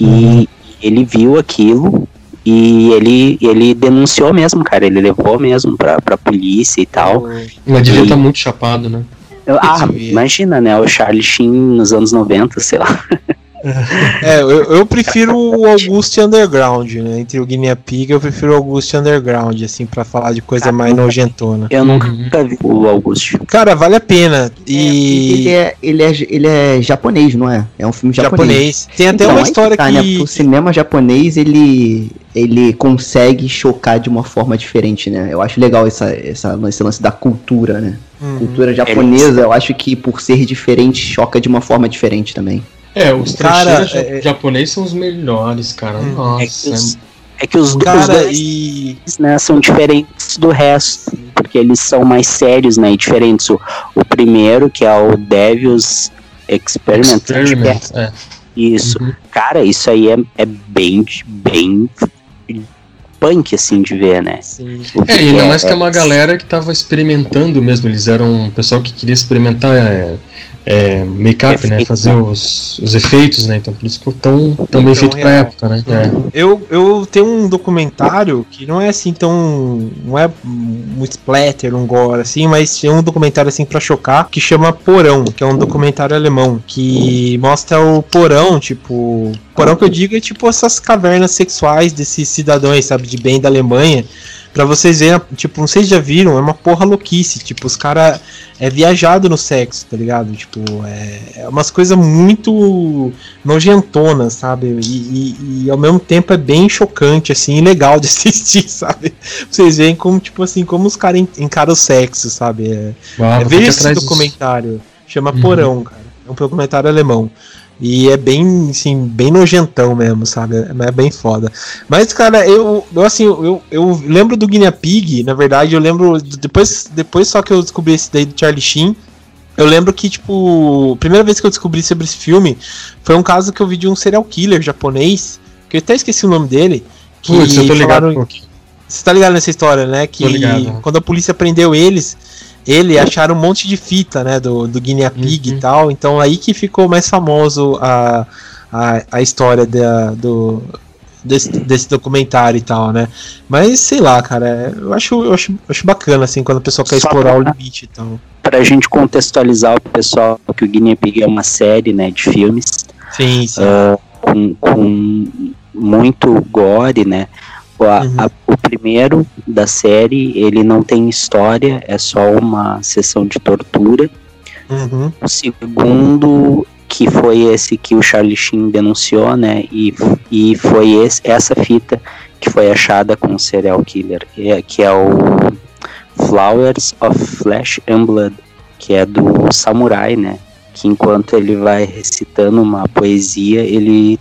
E ele viu aquilo e ele, ele denunciou mesmo, cara. Ele levou mesmo pra, pra polícia e tal. Mas devia estar muito chapado, né? Eu- ah, imagina, né? O Charlie Sheen nos anos 90, sei lá. É, eu, eu prefiro o Augusto Underground, né? Entre o Guinea Pig, eu prefiro o Augusto Underground, assim, pra falar de coisa mais nojentona. Eu Uhum. nunca vi o Augusto. Cara, vale a pena. Ele E. é, ele, é, ele é japonês, não é? É um filme japonês. Japonês. Tem até Então, uma que história tá, que. né? O cinema japonês, ele, ele consegue chocar de uma forma diferente, né? Eu acho legal essa, essa, esse lance da cultura, né? Uhum. Cultura japonesa, eu acho que por ser diferente, choca de uma forma diferente também. É, os Cara, ja- é- japoneses são os melhores, cara. Hum. Nossa. É que os, é que os, os Cara, dois e. né, são diferentes do resto, porque eles são mais sérios, né, e diferentes. O, o primeiro, que é o Devil's Experiment, Experiment, é, é. isso. Uhum. Cara, isso aí é, é bem, bem punk, assim, de ver, né? Sim. É, e ainda mais que é é- uma galera que tava experimentando mesmo. Eles eram um pessoal que queria experimentar é, é, make-up, né? Fazer os, os efeitos, né? Então por isso ficou tão, tão bem Tão feito pra real. época, né? É. Eu, eu tenho um documentário que não é assim tão. Não é um splatter, um gore, assim, mas é um documentário assim pra chocar que chama Porão, que é um documentário alemão que mostra o porão, tipo. Porão que eu digo é tipo essas cavernas sexuais desses cidadãos, sabe, de bem da Alemanha. Pra vocês verem, tipo, não sei se já viram, é uma porra louquice. Tipo, os caras é viajado no sexo, tá ligado? Tipo, é, é umas coisas muito nojentonas, sabe? E, e, e, ao mesmo tempo é bem chocante, assim, e legal de assistir, sabe? Vocês veem como, tipo assim, como os caras encaram o sexo, sabe? É, Uau, é, veja esse atrás disso. documentário. Chama Uhum. Porão, cara. É um documentário alemão. E é bem, assim, bem nojentão mesmo, sabe? É bem foda. Mas, cara, eu, eu assim, eu, eu lembro do Guinea Pig, na verdade, eu lembro. Depois, depois só que eu descobri esse daí do Charlie Sheen. Eu lembro que, tipo, a primeira vez que eu descobri sobre esse filme foi um caso que eu vi de um serial killer japonês, que eu até esqueci o nome dele. Que Putz, eu tô ligado. falaram- você tá ligado nessa história, né? Que quando a polícia prendeu eles, ele acharam um monte de fita, né? Do, do Guinea Pig Uhum. e tal. Então aí que ficou mais famoso a, a, a história da, do, desse, desse documentário e tal, né? Mas sei lá, cara, eu acho, eu acho, eu acho bacana, assim, quando a pessoa quer Só explorar o pra- limite e tal. Pra gente contextualizar o pessoal que o Guinea Pig é uma série, né, de filmes Sim, sim. com, com muito gore, né? O, a- Uhum. a- o primeiro da série, ele não tem história, é só uma sessão de tortura. Uhum. O segundo, que foi esse que o Charlie Sheen denunciou, né? E, e foi esse, essa fita que foi achada com o serial killer, que é, que é o Flowers of Flesh and Blood, que é do samurai, né? Que enquanto ele vai recitando uma poesia, ele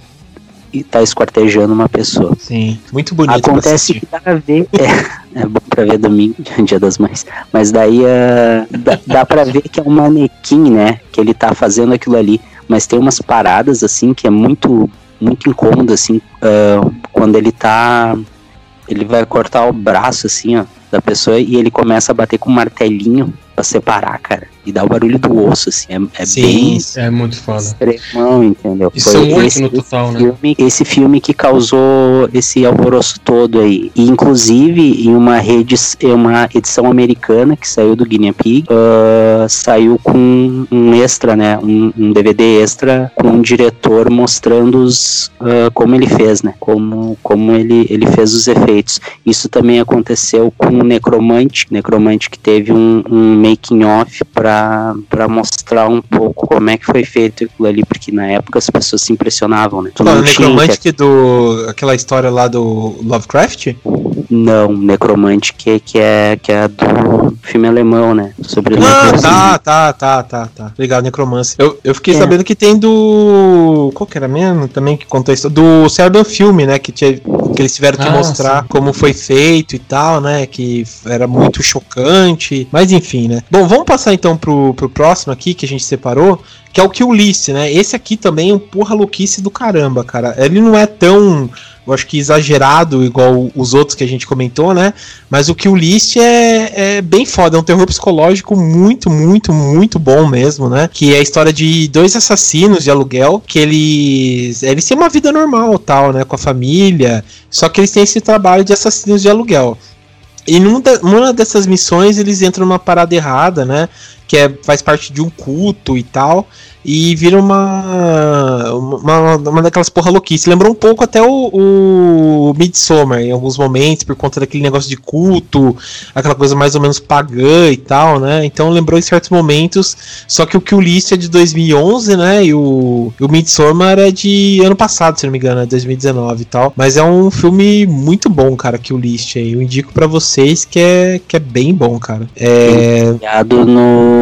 está esquartejando uma pessoa. Sim. Muito bonito. Acontece que dá pra ver. É, é bom pra ver domingo, dia das mães. Mas daí ah, dá, dá pra ver que é um manequim, né? Que ele tá fazendo aquilo ali. Mas tem umas paradas, assim, que é muito, muito incômodo, assim. ah, quando ele tá. Ele vai cortar o braço, assim, ó, da pessoa e ele começa a bater com um martelinho pra separar, cara. E dá o barulho do osso, assim. É, é Sim, bem. É muito foda. extremão, entendeu? E Foi são oito esse- no total, né? filme, esse filme que causou esse alvoroço todo aí. E, inclusive, em uma rede, uma edição americana que saiu do Guinea Pig, ah, saiu com um extra, né? Um, um DVD extra com um diretor mostrando os, ah, como ele fez, né? Como, como ele, ele fez os efeitos. Isso também aconteceu com o Necromante, Necromante que teve um, um making off para mostrar um pouco como é que foi feito aquilo ali, porque na época as pessoas se impressionavam, né? Tu Fala, não tinha do. aquela história lá do Lovecraft? Não, Necromante que, que, é, que é do filme alemão, né? Sobre o Ah, tá, tá, tá, tá, tá. Obrigado, Necromancer. Eu, eu fiquei É. sabendo que tem do. Qual que era mesmo? Também que contou isso. Do Serbian Filme, né? Que, tinha, que eles tiveram que Ah, mostrar sim. como foi feito e tal, né? Que era muito chocante. Mas enfim, né? Bom, vamos passar então pro, pro próximo aqui que a gente separou. Que é o Kill List, né? Esse aqui também é um porra louquice do caramba, cara. Ele não é tão. Eu acho que exagerado, igual os outros que a gente comentou, né? Mas o Kill List é, é bem foda, é um terror psicológico muito, muito, muito bom mesmo, né? Que é a história de dois assassinos de aluguel, que eles. Eles têm uma vida normal, tal, né? Com a família. Só que eles têm esse trabalho de assassinos de aluguel. E numa dessas missões eles entram numa parada errada, né? Que é, faz parte de um culto e tal. E vira uma. Uma, uma daquelas porra louquice. Lembrou um pouco até o, o Midsommar em alguns momentos, por conta daquele negócio de culto, aquela coisa mais ou menos pagã e tal, né? Então lembrou em certos momentos. Só que o Kill List é de 2011, né? E o, o Midsommar é de ano passado, se não me engano, é 2019 e tal. Mas é um filme muito bom, cara, Kill List aí. Eu indico pra vocês que é, que é bem bom, cara. É. no,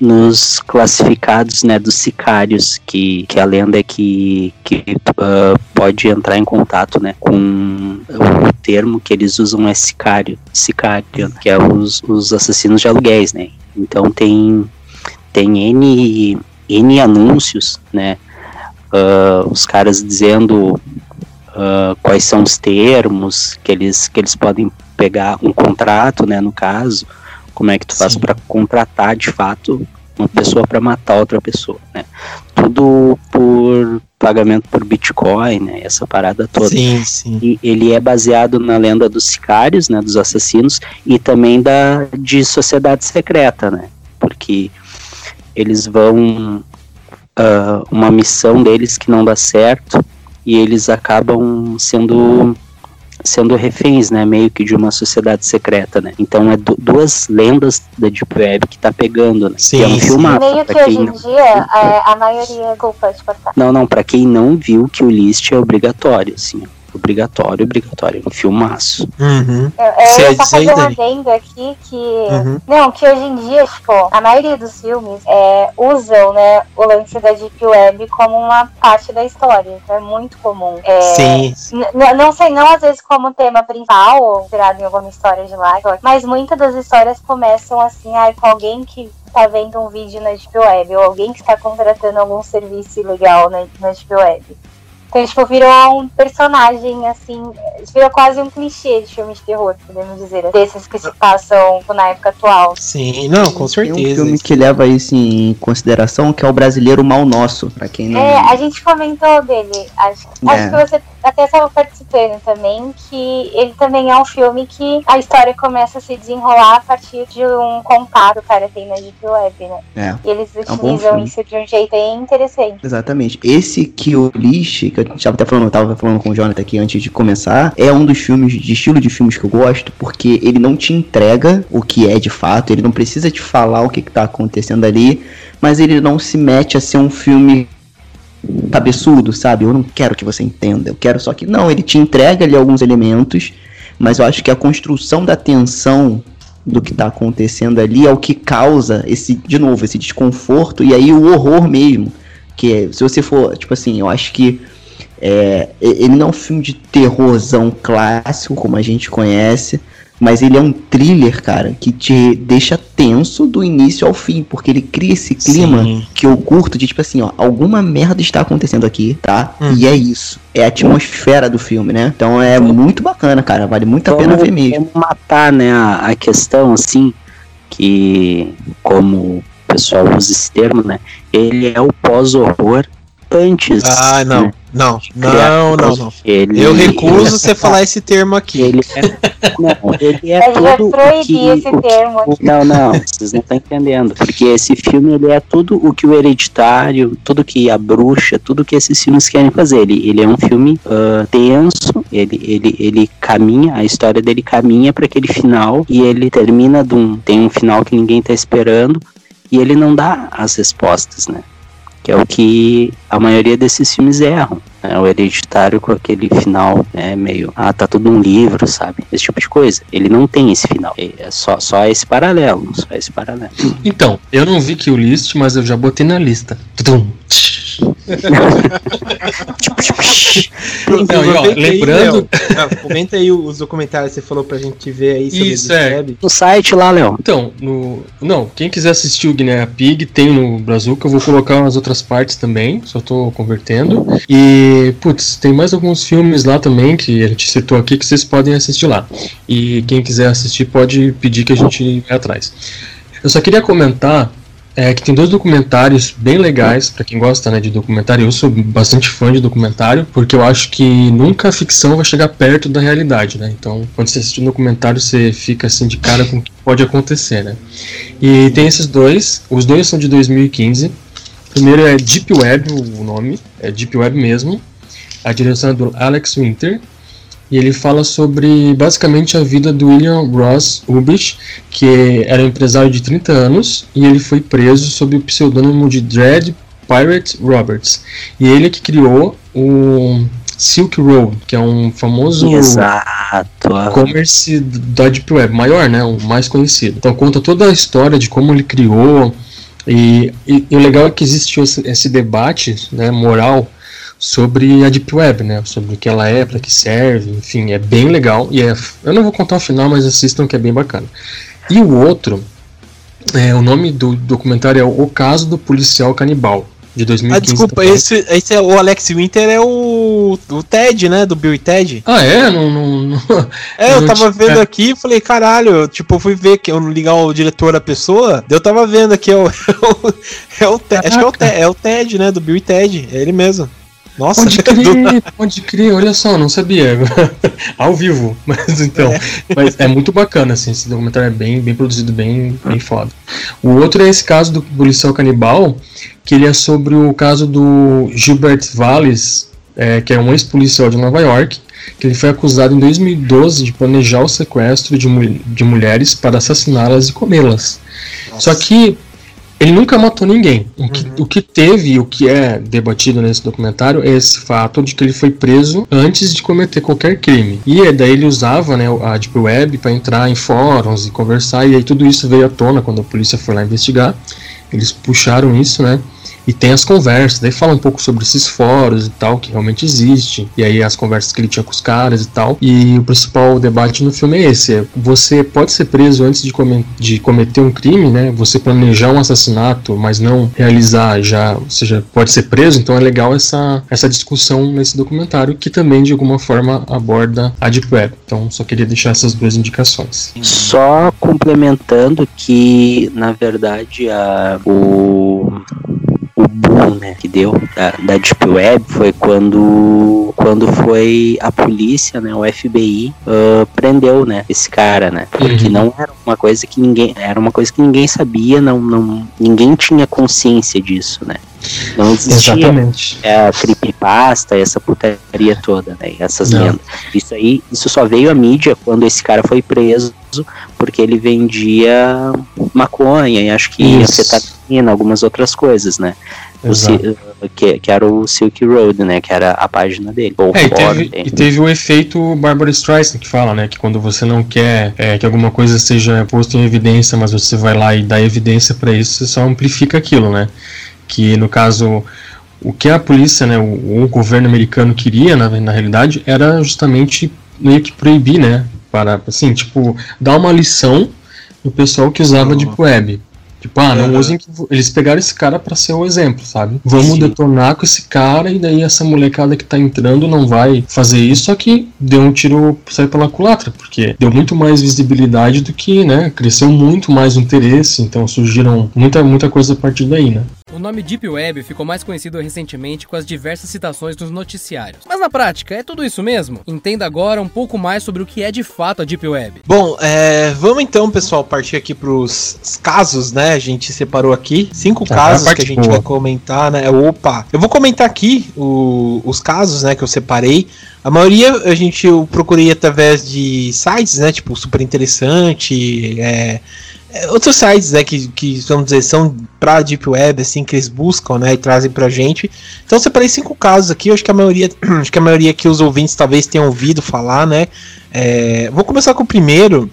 nos classificados né, dos sicários, que, que a lenda é que, que ah, pode entrar em contato né, com o termo que eles usam é sicário, sicário, que é os, os assassinos de aluguéis, né? Então tem, tem N, N anúncios, né? ah, os caras dizendo ah, quais são os termos que eles, que eles podem pegar um contrato, né, no caso, como é que tu faz para contratar de fato uma pessoa para matar outra pessoa, né? Tudo por pagamento por Bitcoin, né? Essa parada toda. Sim, sim. E ele é baseado na lenda dos sicários, né, dos assassinos, e também da de sociedade secreta, né? Porque eles vão ah, uma missão deles que não dá certo e eles acabam sendo sendo reféns, né, meio que de uma sociedade secreta, né? Então é du duas lendas da Deep Web que tá pegando, né? Sim, é um sim. filmaço, Meio que hoje em não- dia, é, a maioria. Desculpa te cortar. Não, não, pra quem não viu que o list é obrigatório, assim, ó. Obrigatório, obrigatório, é um filmaço. Uhum. Eu, eu Você ia ia só fazer um Dani? adendo aqui que. Uhum. Não, que hoje em dia, tipo, a maioria dos filmes é, usam, né, o lance da Deep Web como uma parte da história. Então é muito comum. É, Sim. Não sei, não às vezes como tema principal ou tirado em alguma história de lá, mas muitas das histórias começam assim, ai, com alguém que tá vendo um vídeo na Deep Web, ou alguém que está contratando algum serviço ilegal na, na Deep Web. Então, tipo, virou um personagem, assim, virou quase um clichê de filme de terror, podemos dizer. Desses que se passam tipo, na época atual. Sim, não, com Tem um certeza. filme que leva isso em consideração, que é o Brasileiro Mal Nosso, pra quem não... É, a gente comentou dele, acho, É. acho que você até estava participando também, que ele também é um filme que a história começa a se desenrolar a partir de um contato que o cara tem na Deep Web, né? É. E eles um utilizam filme. isso de um jeito bem interessante. Exatamente. Esse Kill List, que eu tava até falando, eu tava falando com o Jonathan aqui antes de começar, é um dos filmes, de estilo de filmes que eu gosto, porque ele não te entrega o que é de fato, ele não precisa te falar o que, que tá acontecendo ali, mas ele não se mete a ser um filme cabeçudo, sabe? Eu não quero que você entenda, eu quero só que. Não, ele te entrega ali alguns elementos, mas eu acho que a construção da tensão do que tá acontecendo ali é o que causa esse, de novo, esse desconforto e aí o horror mesmo. Que é, se você for, tipo assim, eu acho que é, ele não é um filme de terrorzão clássico, como a gente conhece, mas ele é um thriller, cara, que te deixa tenso do início ao fim, porque ele cria esse clima Sim. que eu curto de tipo assim, ó, alguma merda está acontecendo aqui, tá? Hum. E é isso. É a atmosfera do filme, né? Então é muito bacana, cara. Vale muito a pena ver mesmo. como matar, né, a, a questão, assim, que, como o pessoal usa esse termo, né, ele é o pós-horror antes. Ah, não. né, Não, não, não, não. Ele, Eu recuso você falar esse termo aqui. Ele é, não, ele é gente vai tudo o que, esse o que- termo. o- não, não, vocês não estão entendendo. Porque esse filme ele é tudo o que o Hereditário, tudo que a bruxa, tudo que esses filmes querem fazer. Ele, ele é um filme ah, tenso, ele, ele, ele caminha, a história dele caminha para aquele final e ele termina de um, tem um final que ninguém tá esperando e ele não dá as respostas, né? Que é o que a maioria desses filmes erram. Né? O hereditário com aquele final né, meio. Ah, tá tudo num livro, sabe? Esse tipo de coisa. Ele não tem esse final. É só, só esse paralelo. Só esse paralelo. Então, eu não vi que o list, mas eu já botei na lista. Tudum. Não, e ó, aí, lembrando-. Ah, comenta aí os documentários que você falou pra gente ver aí sobre Isso, o é. Web. No site lá, Léo. Então, no. Não, quem quiser assistir o Guinea Pig tem no Brazuca, eu vou colocar umas outras partes também, só tô convertendo. E, putz, tem mais alguns filmes lá também que a gente citou aqui que vocês podem assistir lá. E quem quiser assistir pode pedir que a gente vai atrás. Eu só queria comentar é, que tem dois documentários bem legais, pra quem gosta né, de documentário. Eu sou bastante fã de documentário, porque eu acho que nunca a ficção vai chegar perto da realidade, né? Então, quando você assiste um documentário, você fica assim de cara com o que pode acontecer, né? E tem esses dois, os dois são de 2015. O primeiro é Deep Web, o nome, é Deep Web mesmo. A direção é do Alex Winter. E ele fala sobre basicamente a vida do William Ross Ubich, que era um empresário de 30 anos e ele foi preso sob o pseudônimo de Dread Pirate Roberts. E ele que criou o Silk Road, que é um famoso Exato. e-commerce da Deep Web, maior, né, o mais conhecido. Então conta toda a história de como ele criou e, e- e o legal é que existe esse, esse debate, né, moral sobre a Deep Web, né, sobre o que ela é, para que serve, enfim, é bem legal e é, eu não vou contar o final, mas assistam que é bem bacana. E o outro, é, o nome do documentário é O Caso do Policial Canibal, de 2015. Ah, desculpa, esse, esse é o Alex Winter é o, o Ted, né? Do Bill e Ted. Ah, é? Não, não, não- É, eu Não tava vendo aqui e falei, caralho, tipo, eu fui ver que eu não ligar o diretor da pessoa, eu tava vendo aqui, é o, é o, Ted, acho que é o, Ted, é o Ted, né? Do Bill e Ted, é ele mesmo. Nossa, Pode crer, pode crer, olha só, não sabia. Ao vivo. Mas então. Mas é muito bacana, assim, esse documentário é bem, bem produzido, bem, bem foda. O outro é esse caso do policial canibal, que ele é sobre o caso do Gilbert Valles, é, que é um ex-policial de Nova York, que ele foi acusado em 2012 de planejar o sequestro de, mu de mulheres para assassiná-las e comê-las. Só que ele nunca matou ninguém. O que, uhum. o que teve e o que é debatido nesse documentário é esse fato de que ele foi preso antes de cometer qualquer crime. E é daí ele usava né, a Deep Web para entrar em fóruns e conversar, e aí tudo isso veio à tona quando a polícia foi lá investigar. Eles puxaram isso, né? E tem as conversas, daí fala um pouco sobre esses fóruns e tal, que realmente existe, e aí as conversas que ele tinha com os caras e tal. E o principal debate no filme é esse: é, você pode ser preso antes de, come de cometer um crime, né? Você planejar um assassinato, mas não realizar já, ou seja, pode ser preso, então é legal essa, essa discussão nesse documentário, que também de alguma forma aborda a Deep Web. Então só queria deixar essas duas indicações. Só complementando que, na verdade, a, o o boom né, que deu da, da Deep Web foi quando, quando foi a polícia, né, o FBI, uh, prendeu né, esse cara, né? Porque uhum. não era uma coisa que ninguém. Era uma coisa que ninguém sabia, não, não, ninguém tinha consciência disso, né? Não existia Exatamente. a creepypasta, essa putaria toda, né? Essas não. lendas. Isso aí, isso só veio à mídia quando esse cara foi preso, porque ele vendia maconha e acho que afetava algumas outras coisas, né? O, que, que era o Silk Road, né? Que era a página dele. É, e, teve, e teve o efeito Barbara Streisand que fala, né? Que quando você não quer é, que alguma coisa seja posta em evidência, mas você vai lá e dá evidência para isso, você só amplifica aquilo, né? Que no caso o que a polícia, né, o, o governo americano queria, na, na realidade, era justamente meio que proibir, né, para, assim, tipo, dar uma lição no pessoal que usava uhum. Deep Web, Tipo, ah, não uhum. usem. Eles pegaram esse cara para ser o exemplo, sabe? Vamos Sim. detonar com esse cara e daí essa molecada que tá entrando não vai fazer isso, só que deu um tiro, sai pela culatra, porque deu muito mais visibilidade do que, né? Cresceu muito mais o interesse, então surgiram muita, muita coisa a partir daí, né? O nome Deep Web ficou mais conhecido recentemente com as diversas citações nos noticiários. Mas na prática, é tudo isso mesmo? Entenda agora um pouco mais sobre o que é de fato a Deep Web. Bom, é, vamos então, pessoal, partir aqui para os casos, né? A gente separou aqui cinco ah, casos que a gente boa. vai comentar, né? Opa! Eu vou comentar aqui o, os casos, né, que eu separei. A maioria a gente eu procurei através de sites, né? Tipo, super interessante, é, outros sites, né, que, que vamos dizer, são pra Deep Web, assim, que eles buscam, né, e trazem pra gente. Então separei cinco casos aqui, acho que a maioria, acho que a maioria que os ouvintes talvez tenham ouvido falar, né. É, vou começar com o primeiro,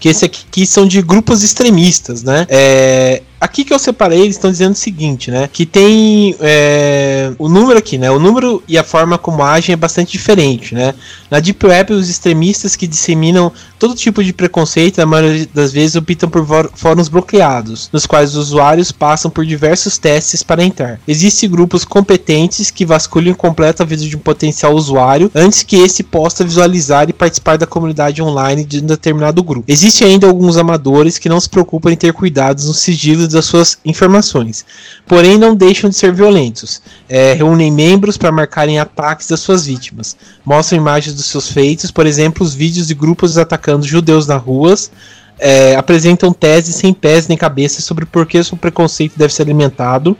que esse aqui são de grupos extremistas, né? É, Aqui que eu separei, eles estão dizendo o seguinte, né? Que tem é, o número aqui, né? O número e a forma como agem é bastante diferente, né? Na Deep Web, os extremistas que disseminam todo tipo de preconceito, na maioria das vezes optam por fóruns bloqueados, nos quais os usuários passam por diversos testes para entrar. Existem grupos competentes que vasculham completa a vida de um potencial usuário antes que esse possa visualizar e participar da comunidade online de um determinado grupo. Existem ainda alguns amadores que não se preocupam em ter cuidados no sigilo das suas informações, porém não deixam de ser violentos. É, reúnem membros para marcarem ataques das suas vítimas, mostram imagens dos seus feitos, por exemplo, os vídeos de grupos atacando judeus nas ruas. É, apresentam teses sem pés nem cabeça sobre por que o preconceito deve ser alimentado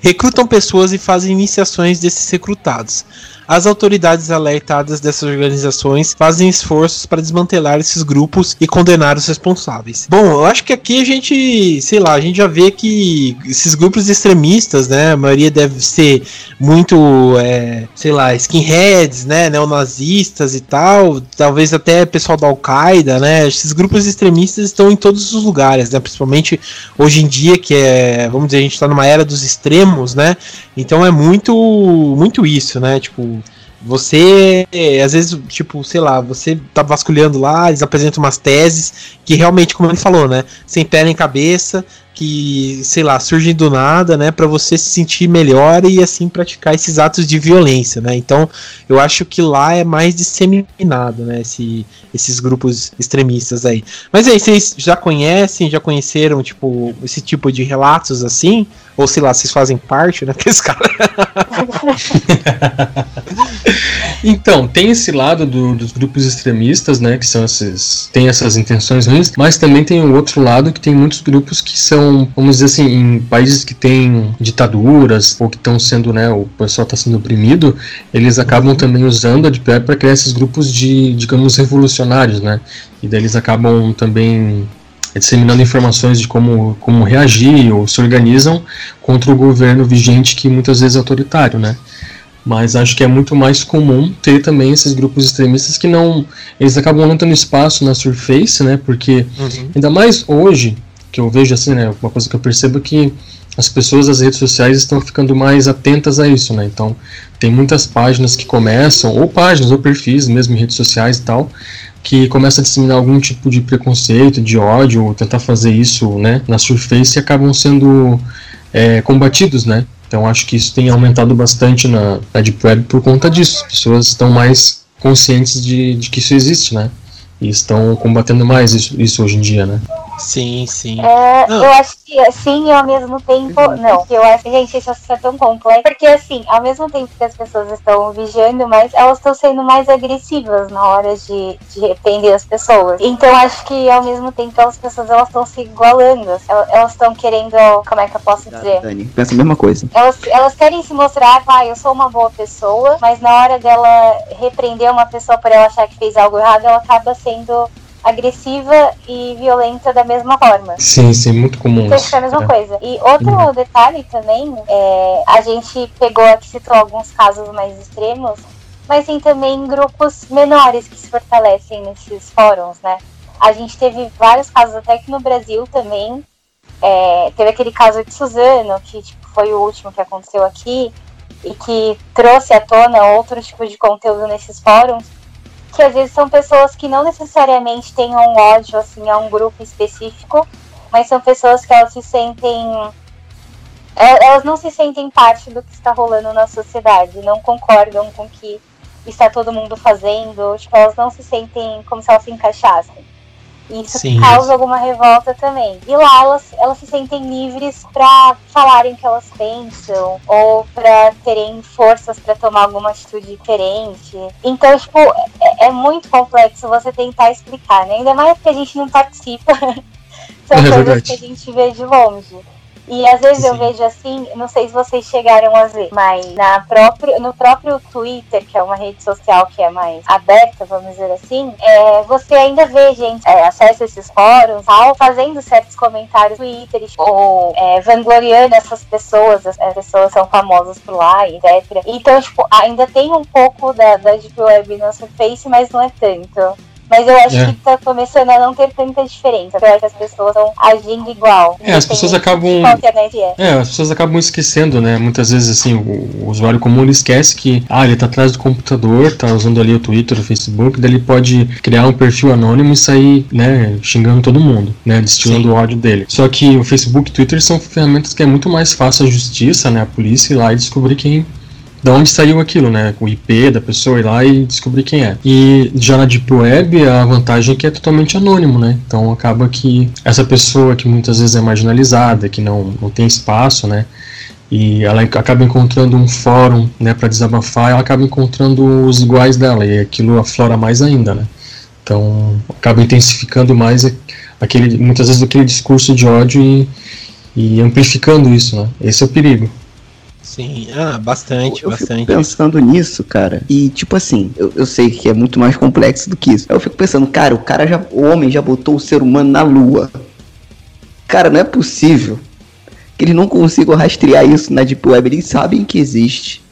recrutam pessoas e fazem iniciações desses recrutados. As autoridades alertadas dessas organizações fazem esforços para desmantelar esses grupos e condenar os responsáveis. Bom, eu acho que aqui a gente, sei lá, a gente já vê que esses grupos extremistas, né, a maioria deve ser muito, é, sei lá, skinheads, né, neonazistas e tal, talvez até pessoal da Al-Qaeda, né, esses grupos extremistas estão em todos os lugares, né, principalmente hoje em dia que é, vamos dizer, a gente está numa era dos extremos, né, então é muito, muito isso, né, tipo, você, às vezes, tipo, sei lá, você tá vasculhando lá, eles apresentam umas teses que realmente, como ele falou, né, sem pé nem cabeça, que, sei lá, surgem do nada, né, para você se sentir melhor e assim praticar esses atos de violência, né? Então, eu acho que lá é mais disseminado, né, esse, esses grupos extremistas aí. Mas aí, vocês já conhecem, já conheceram, tipo, esse tipo de relatos assim? Ou sei lá, vocês fazem parte, né? Porque cara. então, tem esse lado do, dos grupos extremistas, né? Que são esses. tem essas intenções ruins, mas também tem o outro lado que tem muitos grupos que são acabam, vamos dizer assim, em países que têm ditaduras ou que estão sendo, né, o pessoal está sendo oprimido, eles acabam também usando a Deep Web para criar esses grupos de, digamos, revolucionários, né? E daí eles acabam também disseminando informações de como, como reagir ou se organizam contra o governo vigente que muitas vezes é autoritário, né? Mas acho que é muito mais comum ter também esses grupos extremistas que não. Eles acabam não tendo espaço na Surface, né? Porque, uhum. ainda mais hoje, que eu vejo assim, né? Uma coisa que eu percebo é que as pessoas das redes sociais estão ficando mais atentas a isso, né? Então, tem muitas páginas que começam, ou páginas, ou perfis mesmo em redes sociais e tal, que começam a disseminar algum tipo de preconceito, de ódio, ou tentar fazer isso, né? Na Surface e acabam sendo é, combatidos, né? Então acho que isso tem aumentado bastante na, na Deep Web por conta disso. As pessoas estão mais conscientes de, de que isso existe, né? E estão combatendo mais isso, isso hoje em dia, né? Sim, sim. É, eu acho que assim, e ao mesmo tempo. Não, eu acho que, gente, isso é tão complexo. Porque, assim, ao mesmo tempo que as pessoas estão vigiando, mas elas estão sendo mais agressivas na hora de, de repreender as pessoas. Então, acho que ao mesmo tempo as pessoas elas estão se igualando. Elas estão querendo. Como é que eu posso dizer? Dani, pensa a mesma coisa. Elas, elas querem se mostrar, ah, eu sou uma boa pessoa, mas na hora dela repreender uma pessoa por ela achar que fez algo errado, ela acaba sendo agressiva e violenta da mesma forma. Sim, sim, muito comum. Então, é a mesma é. coisa. E outro uhum. detalhe também, é, a gente pegou aqui, citou alguns casos mais extremos, mas tem também grupos menores que se fortalecem nesses fóruns, né? A gente teve vários casos, até aqui no Brasil também. É, teve aquele caso de Suzano, que tipo, foi o último que aconteceu aqui, e que trouxe à tona outros tipos de conteúdo nesses fóruns que às vezes são pessoas que não necessariamente tenham ódio assim a um grupo específico, mas são pessoas que elas se sentem é, elas não se sentem parte do que está rolando na sociedade, não concordam com o que está todo mundo fazendo, tipo, elas não se sentem como se elas se encaixassem. Isso Sim, causa alguma revolta também. E lá elas, elas se sentem livres para falarem o que elas pensam ou para terem forças para tomar alguma atitude diferente. Então, tipo, é, é, muito complexo você tentar explicar, né? Ainda mais que a gente não participa. São é coisas verdade. que a gente vê de longe. E às vezes Sim. eu vejo assim, não sei se vocês chegaram a ver, mas na próprio, no próprio Twitter, que é uma rede social que é mais aberta, vamos dizer assim, é, você ainda vê gente é, acessa esses fóruns tal, fazendo certos comentários no Twitter, ou é, vangloriando essas pessoas, as, as pessoas são famosas por lá, etc. Então, tipo, ainda tem um pouco da, da Deep Web no Face, mas não é tanto. Mas eu acho é. que tá começando a não ter tanta diferença. Eu acho que as pessoas estão agindo igual. É, as pessoas acabam. É. é. as pessoas acabam esquecendo, né? Muitas vezes, assim, o, o, usuário comum ele esquece que, ah, ele tá atrás do computador, tá usando ali o Twitter, o Facebook, daí ele pode criar um perfil anônimo e sair, né, xingando todo mundo, né? Destilando o ódio dele. Só que o Facebook e o Twitter são ferramentas que é muito mais fácil a justiça, né? A polícia ir lá e descobrir quem de onde saiu aquilo, né? O IP da pessoa ir lá e descobrir quem é. E já na Deep Web, a vantagem é que é totalmente anônimo, né? Então acaba que essa pessoa que muitas vezes é marginalizada, que não, não tem espaço, né? E ela acaba encontrando um fórum, né, para desabafar, ela acaba encontrando os iguais dela, e aquilo aflora mais ainda, né? Então acaba intensificando mais aquele, muitas vezes aquele discurso de ódio e, e amplificando isso, né? Esse é o perigo. Sim, ah, bastante, eu, eu bastante. Fico pensando nisso, cara. E tipo assim, eu, eu sei que é muito mais complexo do que isso. Eu fico pensando, cara, o cara já. O homem já botou o ser humano na lua. Cara, não é possível que eles não consigam rastrear isso na Deep Web. Eles sabem que existe.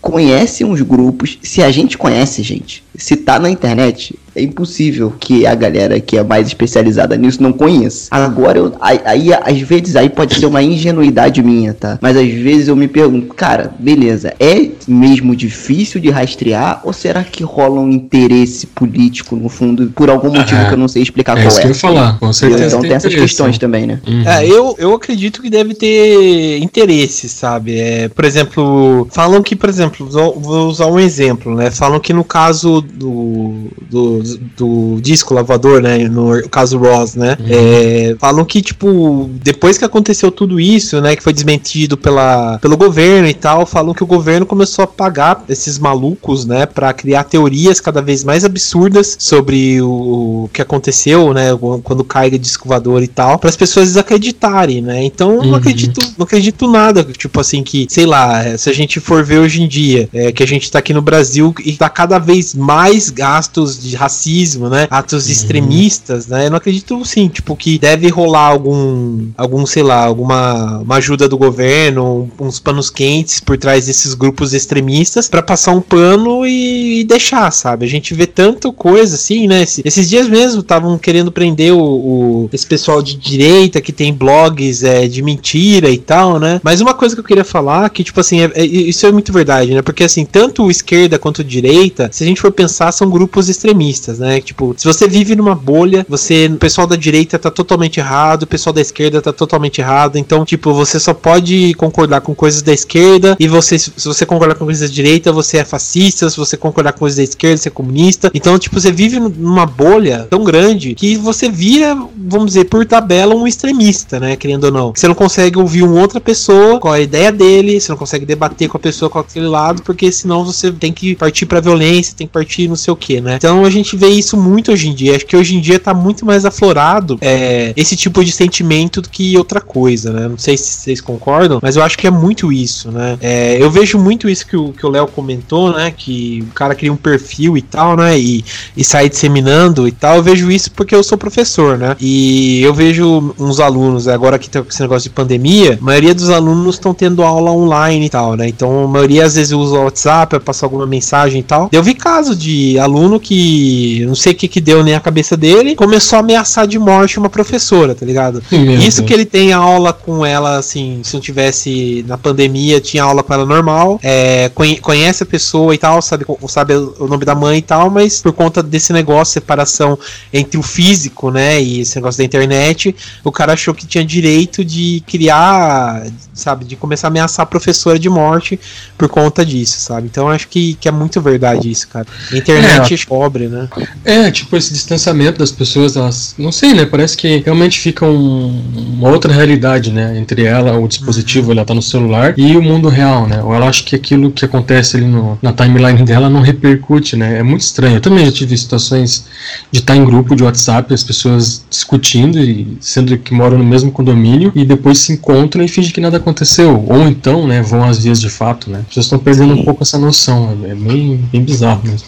Conhecem os grupos. Se a gente conhece, gente, se tá na internet, é impossível que a galera que é mais especializada nisso não conheça. Agora, eu, aí, aí, às vezes, aí pode ser uma ingenuidade minha, tá? Mas às vezes eu me pergunto, cara, beleza, é mesmo difícil de rastrear ou será que rola um interesse político no fundo por algum motivo é, que eu não sei explicar é qual isso é? que eu ia falar, com certeza. Então tem, tem essas questões também, né? Uhum. É, eu, eu acredito que deve ter interesse, sabe? É, por exemplo, falam que, por exemplo, vou usar um exemplo, né? Falam que no caso do, do do disco lavador, né? No caso Ross, né? Uhum. É, falam que, tipo, depois que aconteceu tudo isso, né? Que foi desmentido pela, pelo governo e tal, falam que o governo começou a pagar esses malucos, né? Pra criar teorias cada vez mais absurdas sobre o, o que aconteceu, né? Quando cai o disco voador e tal, para as pessoas desacreditarem, né? Então, eu Uhum. não acredito, não acredito nada, tipo assim, que, sei lá, se a gente for ver hoje em dia, é, que a gente tá aqui no Brasil e tá cada vez mais gastos de racismo, né? Atos Uhum. extremistas, né? Eu não acredito, sim, tipo, que deve rolar algum, algum, sei lá, alguma uma ajuda do governo, uns panos quentes por trás desses grupos extremistas pra passar um pano e, e deixar, sabe? A gente vê tanto coisa assim, né? Esse- esses dias mesmo estavam querendo prender o, o- esse pessoal de direita que tem blogs é, de mentira e tal, né? Mas uma coisa que eu queria falar que, tipo assim, é- é- isso é muito verdade, né? Porque assim, tanto esquerda quanto direita, se a gente for pensar, são grupos extremistas, né? Tipo, se você vive numa bolha, você, o pessoal da direita tá totalmente errado, o pessoal da esquerda tá totalmente errado. Então, tipo, você só pode concordar com coisas da esquerda e você, se você concordar com coisas da direita, você é fascista, se você concordar com coisas da esquerda, você é comunista. Então, tipo, você vive numa bolha tão grande que você vira, vamos dizer, por tabela, um extremista, né? Querendo ou não. Você não consegue ouvir uma outra pessoa, qual é a ideia dele, você não consegue debater com a pessoa com aquele lado, porque senão você tem que partir pra violência, tem que partir não sei o que, né? Então a gente vê isso muito hoje em dia. Acho que hoje em dia tá muito mais aflorado é, esse tipo de sentimento do que outra coisa, né? Não sei se vocês concordam, mas eu acho que é muito isso, né? É, eu vejo muito isso que o Léo comentou, né? Que o cara cria um perfil e tal, né? E, e sai disseminando e tal. Eu vejo isso porque eu sou professor, né? E eu vejo uns alunos, agora que tá esse negócio de pandemia, a maioria dos alunos estão tendo aula online e tal, né? Então a maioria às vezes usa o WhatsApp para passar alguma mensagem e tal. Eu vi caso de aluno que não sei o que que deu nem a cabeça dele, começou a ameaçar de morte uma professora, tá ligado? Meu Isso Deus. que ele tem aula com ela, assim, se não tivesse na pandemia, tinha aula com ela normal, é, conhe- conhece a pessoa e tal, sabe, sabe o nome da mãe e tal, mas por conta desse negócio, separação entre o físico, né, e esse negócio da internet, o cara achou que tinha direito de criar, sabe, de começar a ameaçar a professora de morte por conta disso, sabe? Então eu acho que, que é muito verdade isso, cara. Internet é pobre, né? É, tipo, esse distanciamento das pessoas, elas. Não sei, né? Parece que realmente fica um- uma outra realidade, né? Entre ela, o dispositivo, ela tá no celular, e o mundo real, né? Ou ela acha que aquilo que acontece ali no- na timeline dela não repercute, né? É muito estranho. Eu também já tive situações de estar em grupo de WhatsApp, as pessoas discutindo, e sendo que moram no mesmo condomínio, e depois se encontram e fingem que nada aconteceu. Ou então, né, vão às vias de fato, né? As pessoas estão perdendo um pouco essa noção. É bem, bem bizarro mesmo.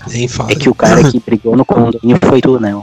É que o cara que brigou no condomínio foi tu, né?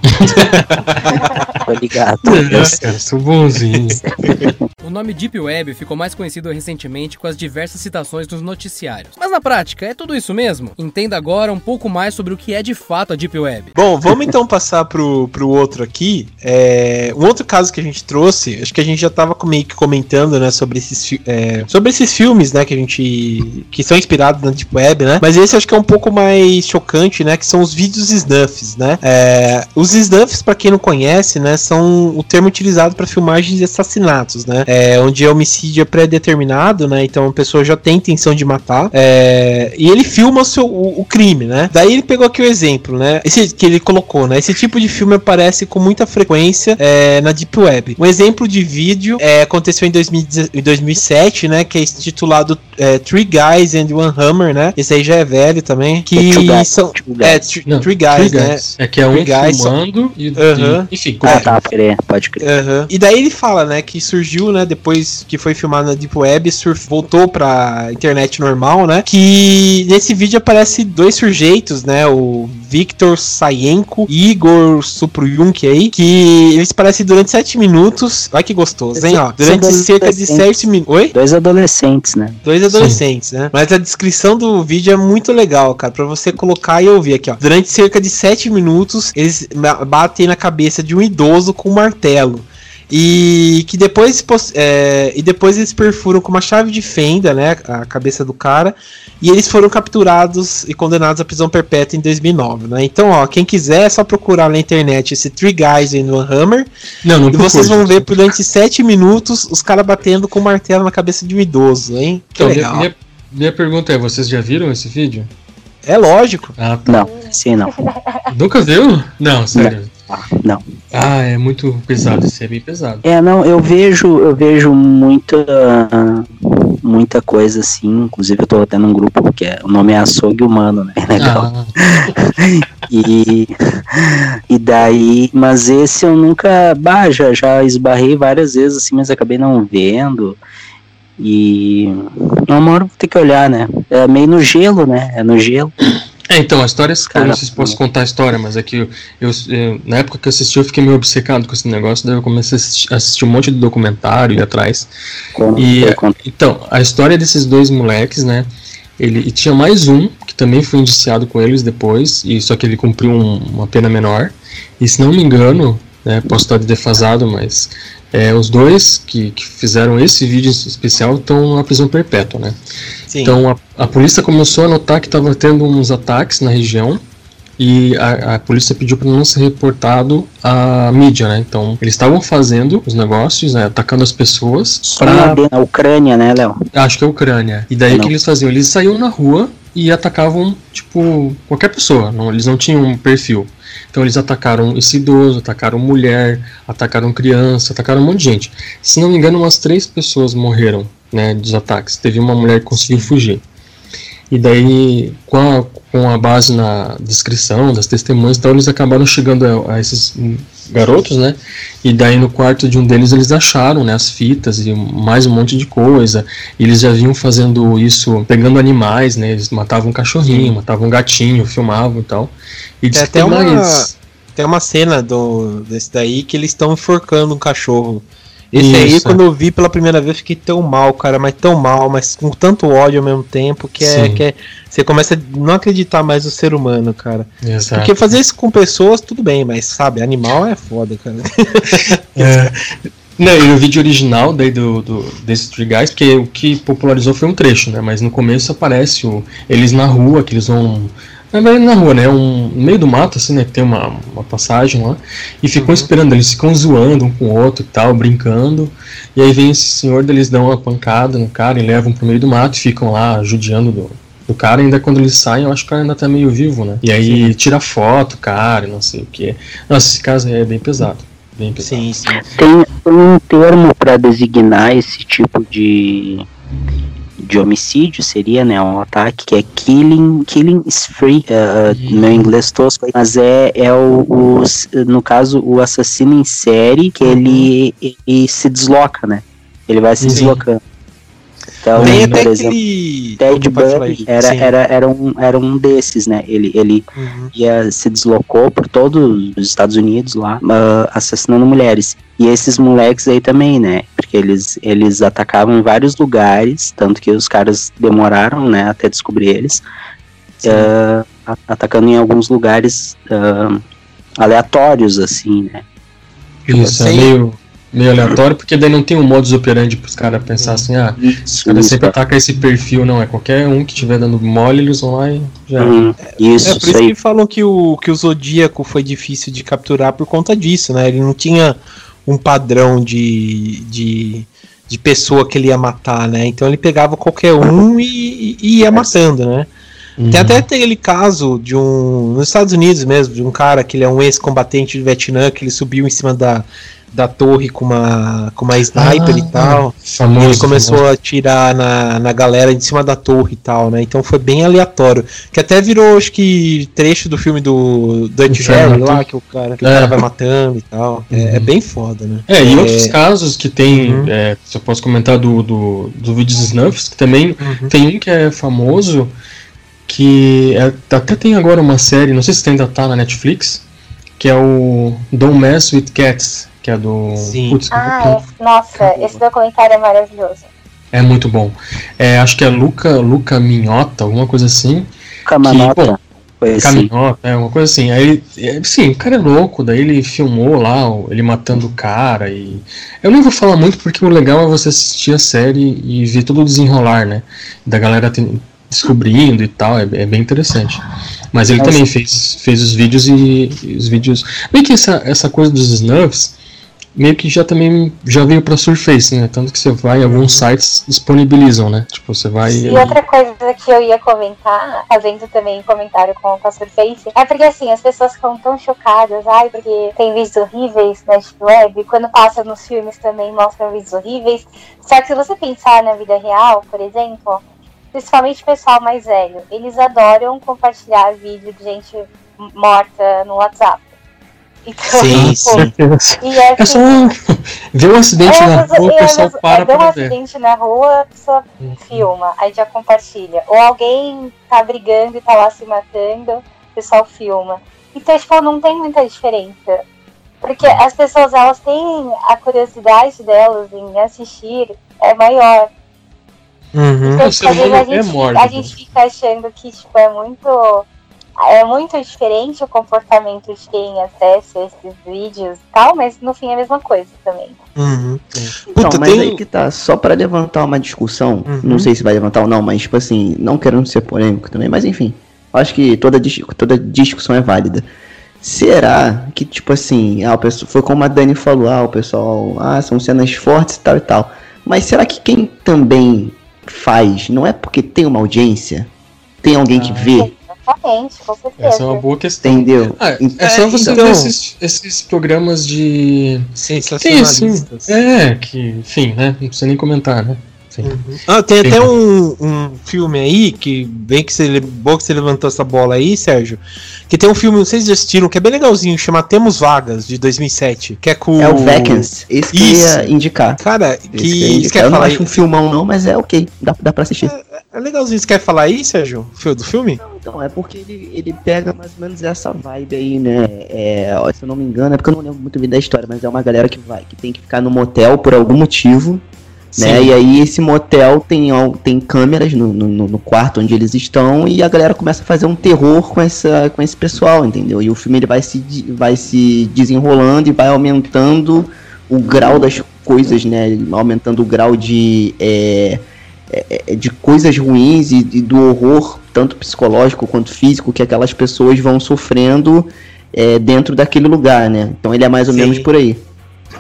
Tô ligado. É, cara, sou bonzinho. O nome Deep Web ficou mais conhecido recentemente com as diversas citações nos noticiários. Mas na prática, é tudo isso mesmo? Entenda agora um pouco mais sobre o que é de fato a Deep Web. Bom, vamos então passar pro, pro outro aqui. É, um outro caso que a gente trouxe, acho que a gente já tava meio que comentando, né, sobre esses, é, sobre esses filmes, né, que a gente. que são inspirados na Deep Web, né? Mas esse acho que é um pouco mais chocante, né, que são os vídeos snuffs, né? É, os snuffs, pra quem não conhece, né, são o termo utilizado para filmagens de assassinatos, né? É, onde o homicídio é pré-determinado, né? Então a pessoa já tem intenção de matar. é, e ele filma o, seu, o, o crime, né? Daí ele pegou aqui o exemplo, né? Esse que ele colocou, né? Esse tipo de filme aparece com muita frequência é, na Deep Web. Um exemplo de vídeo é, aconteceu em, 2010 em 2007, né? Que é intitulado é, Three Guys and One Hammer, né? Esse aí já é velho também. Que É Two Guys, são. Two É, Guys. Three, Não, Three Guys, Three né? Guys. É que é um Guys só- filmando e, Aham. e- enfim, Ah, tá, pode crer, pode crer. Aham. E daí ele fala, né, que surgiu, né, depois que foi filmado na Deep Web, surf, voltou pra internet normal, né, que nesse vídeo aparece dois sujeitos, né, o Victor Sayenko e Igor Supruyunk aí, que eles parecem durante sete minutos, olha que gostoso, hein, ó, durante cerca de adolescentes. sete minutos, oi? Dois adolescentes, né? Dois adolescentes, né? Mas a descrição do vídeo é muito legal, cara, pra você colocar e ouvir aqui, ó. Durante cerca de sete minutos, eles batem na cabeça de um idoso com um martelo. E que depois é, e depois eles perfuram com uma chave de fenda, né, a cabeça do cara, e eles foram capturados e condenados à prisão perpétua em 2009, né? Então, ó, quem quiser é só procurar na internet esse Three Guys in One Hammer Não, não e vocês vão ver durante sete minutos os caras batendo com o martelo na cabeça de um idoso, hein? Que Então, minha, legal. minha, minha pergunta é: vocês já viram esse vídeo? É lógico. Ah, tá. Não, sim, não. Nunca viu? Não, sério. Não. Ah, é muito pesado, esse é bem pesado. É, não, eu vejo, eu vejo muita muita coisa assim, inclusive eu tô até num grupo que é, o nome é Açougue Humano, né? Legal. Ah, E, e daí, mas esse eu nunca, bah, já, já esbarrei várias vezes assim, mas acabei não vendo. E uma hora vou ter que olhar, né? É meio no gelo, né? É no gelo. É, então, a história, eu Cara, não sei se posso contar a história, mas é que eu, eu- eu- na época que eu assisti, eu fiquei meio obcecado com esse negócio, daí eu comecei a assistir, assistir um monte de documentário e atrás. Conta- E- conta- Então, a história desses dois moleques, né? Ele e tinha mais um que também foi indiciado com eles depois, e só que ele cumpriu um- uma pena menor. E se não me engano, né, posso estar defasado, mas é, os dois que, que fizeram esse vídeo especial estão na prisão perpétua, né? Sim. Então a, a polícia começou a notar que estava tendo uns ataques na região e a, a polícia pediu para não ser reportado à mídia, né? Então eles estavam fazendo os negócios, né, atacando as pessoas pra- na, Ucrânia, né, Léo? Acho que é a Ucrânia. E daí o que eles faziam? Eles saíam na rua e atacavam, tipo, qualquer pessoa. Não, eles não tinham um perfil. Então eles atacaram esse idoso, atacaram mulher, atacaram criança, atacaram um monte de gente. Se não me engano, umas três pessoas morreram, né, dos ataques. Teve uma mulher que conseguiu fugir. E daí, com a, com a base na descrição das testemunhas, então eles acabaram chegando a, a esses garotos, né? E daí no quarto de um deles eles acharam, né, as fitas e mais um monte de coisa. E eles já vinham fazendo isso, pegando animais, né? Eles matavam um cachorrinho, matavam um gatinho, filmavam e tal. E tem até uma- mais. Tem uma cena do, desse daí que eles estão enforcando um cachorro. Esse aí, Isso, quando eu vi pela primeira vez, fiquei tão mal, cara, mas tão mal, mas com tanto ódio ao mesmo tempo, que é, Sim. que é. Você começa a não acreditar mais no ser humano, cara. Exato. Porque fazer isso com pessoas, tudo bem, mas sabe, animal é foda, cara. É. Não, e o vídeo original daí do, do, desses Three Guys, porque o que popularizou foi um trecho, né? Mas no começo aparece o, eles na rua, que eles vão. Na verdade, na rua, né? Um, no meio do mato, assim, né? Que tem uma, uma passagem lá. E ficam esperando, eles ficam zoando um com o outro e tal, brincando. E aí vem esse senhor, eles dão uma pancada no cara e levam pro meio do mato e ficam lá judiando do, do cara. Ainda quando eles saem, eu acho que o cara ainda tá meio vivo, né? E aí tira foto, cara, e não sei o que. Nossa, esse caso é bem pesado. Bem pesado. Sim, sim. Tem, tem um termo para designar esse tipo de, de homicídio, seria, né, um ataque, que é killing, killing spree, uh, Uhum. meu inglês tosco, mas é, é o, o no caso, o assassino em série, que ele, ele se desloca, né, ele vai se Sim. deslocando. Então, Tem por até exemplo, aquele. Ted Bundy era, Sim. era, era, um, era um desses, né, ele, ele Uhum. ia, se deslocou por todos os Estados Unidos lá, ah, assassinando mulheres. E esses moleques aí também, né? Porque eles, eles atacavam em vários lugares, tanto que os caras demoraram, né, até descobrir eles. a- atacando em alguns lugares ah, aleatórios, assim, né? Isso, é Sim. meio, meio aleatório, porque daí não tem um modus operandi pros caras pensar assim, ah, os caras sempre atacam esse perfil, não, é qualquer um que estiver dando mole, eles vão lá e já. Hum, isso, É por isso isso aí. que falam que o, que o Zodíaco foi difícil de capturar por conta disso, né? Ele não tinha um padrão de, de, de pessoa que ele ia matar, né? Então ele pegava qualquer um e, e ia matando, né? Uhum. Tem até aquele caso de um. Nos Estados Unidos mesmo, de um cara que ele é um ex-combatente do Vietnã, que ele subiu em cima da, da torre com uma, com uma sniper e Ah, tal. famoso, E ele começou famoso. a atirar na, na galera de cima da torre e tal, né? Então foi bem aleatório. Que até virou, acho que, trecho do filme do Dutch Do Harry lá, que o cara, que o É. cara vai matando e tal. É, é bem foda, né? É, e É, outros casos que tem, Uhum. é, se eu posso comentar do, do, do vídeo Snuffs, que também Uhum. tem um que é famoso, que é- até tem agora uma série, não sei se ainda tá na Netflix, que é o Don't Mess with Cats, que é do. Sim. Putz, Ah, é. nossa, esse documentário é maravilhoso. é muito bom. É, acho que é Luca, Luca Minhota, alguma coisa assim. Camanota, bom, foi assim. Caminhota, é uma coisa assim. Aí, é, sim, o cara é louco, daí ele filmou lá, ele matando o cara e. Eu nem vou falar muito porque o legal é você assistir a série e ver todo o desenrolar, né? Da galera tem- descobrindo e tal, é, é bem interessante. Mas ele Mas- também fez, fez os vídeos e, e os vídeos. Bem que essa, essa coisa dos snuffs meio que já também já veio pra Surface, né? Tanto que você vai, alguns sites disponibilizam, né? Tipo, você vai. E outra coisa que eu ia comentar, fazendo também comentário com, com a Surface, é porque assim, as pessoas ficam tão chocadas, ai, porque tem vídeos horríveis na Deep Web, quando passa nos filmes também mostram vídeos horríveis. Só que se você pensar na vida real, por exemplo, principalmente o pessoal mais velho, eles adoram compartilhar vídeo de gente morta no WhatsApp. Então, Sim, tipo, sim. E é, É só um... ver um acidente é, na rua, o é, pessoal mas- para é, deu um pra ver. acidente na rua, a pessoa Uhum. filma, aí já compartilha. Ou alguém tá brigando e tá lá se matando, o pessoal filma. Então, tipo, não tem muita diferença. Porque as pessoas, elas têm a curiosidade delas em assistir é maior. Uhum. Então, O ser às vezes humano a é gente, mórbido. a gente fica achando que, tipo, é muito... É muito diferente o comportamento de quem acessa esses vídeos e tal, mas no fim é a mesma coisa também. Uhum. Então, Puta, mas tem- aí que tá, só pra levantar uma discussão, Uhum. não sei se vai levantar ou não, mas tipo assim, não querendo ser polêmico também, mas enfim, acho que toda, toda discussão é válida. Será que, tipo assim, ah, o pessoal, foi como a Dani falou, ah, o pessoal, ah, são cenas fortes e tal e tal. Mas será que quem também faz, não é porque tem uma audiência? Tem alguém que vê? Exatamente, com certeza. Essa é uma boa questão. Entendeu? Ah, Então- é só você então- ver esses, esses programas de. Tem assim, Sensacionalistas. é, que, enfim, né? Não precisa nem comentar, né? Sim. Ah, tem Sim. até um, um filme aí, que bem que você, bom que você levantou essa bola aí, Sérgio. Que tem um filme, não sei se vocês já assistiram, que é bem legalzinho, chama Temos Vagas, de 2007. Que é com. É o Vacants, esse que eu Isso. ia indicar. Cara, Esse que. que indicar. quer Eu não falar aí? acho um filmão não, mas é ok, dá, dá pra assistir. É legalzinho, você quer falar aí, Sérgio? Do filme? Então, é porque ele, ele pega mais ou menos essa vibe aí, né? É, se eu não me engano, é porque eu não lembro muito bem da história, mas é uma galera que vai, que tem que ficar no motel por algum motivo, né? E aí esse motel tem, tem câmeras no, no, no quarto onde eles estão e a galera começa a fazer um terror com, essa, com esse pessoal, entendeu? E o filme ele vai se, vai se desenrolando e vai aumentando o grau das coisas, né? Aumentando o grau de. é, é, de coisas ruins e, e do horror, tanto psicológico quanto físico, que aquelas pessoas vão sofrendo é, dentro daquele lugar, né? Então ele é mais ou Sim. menos por aí.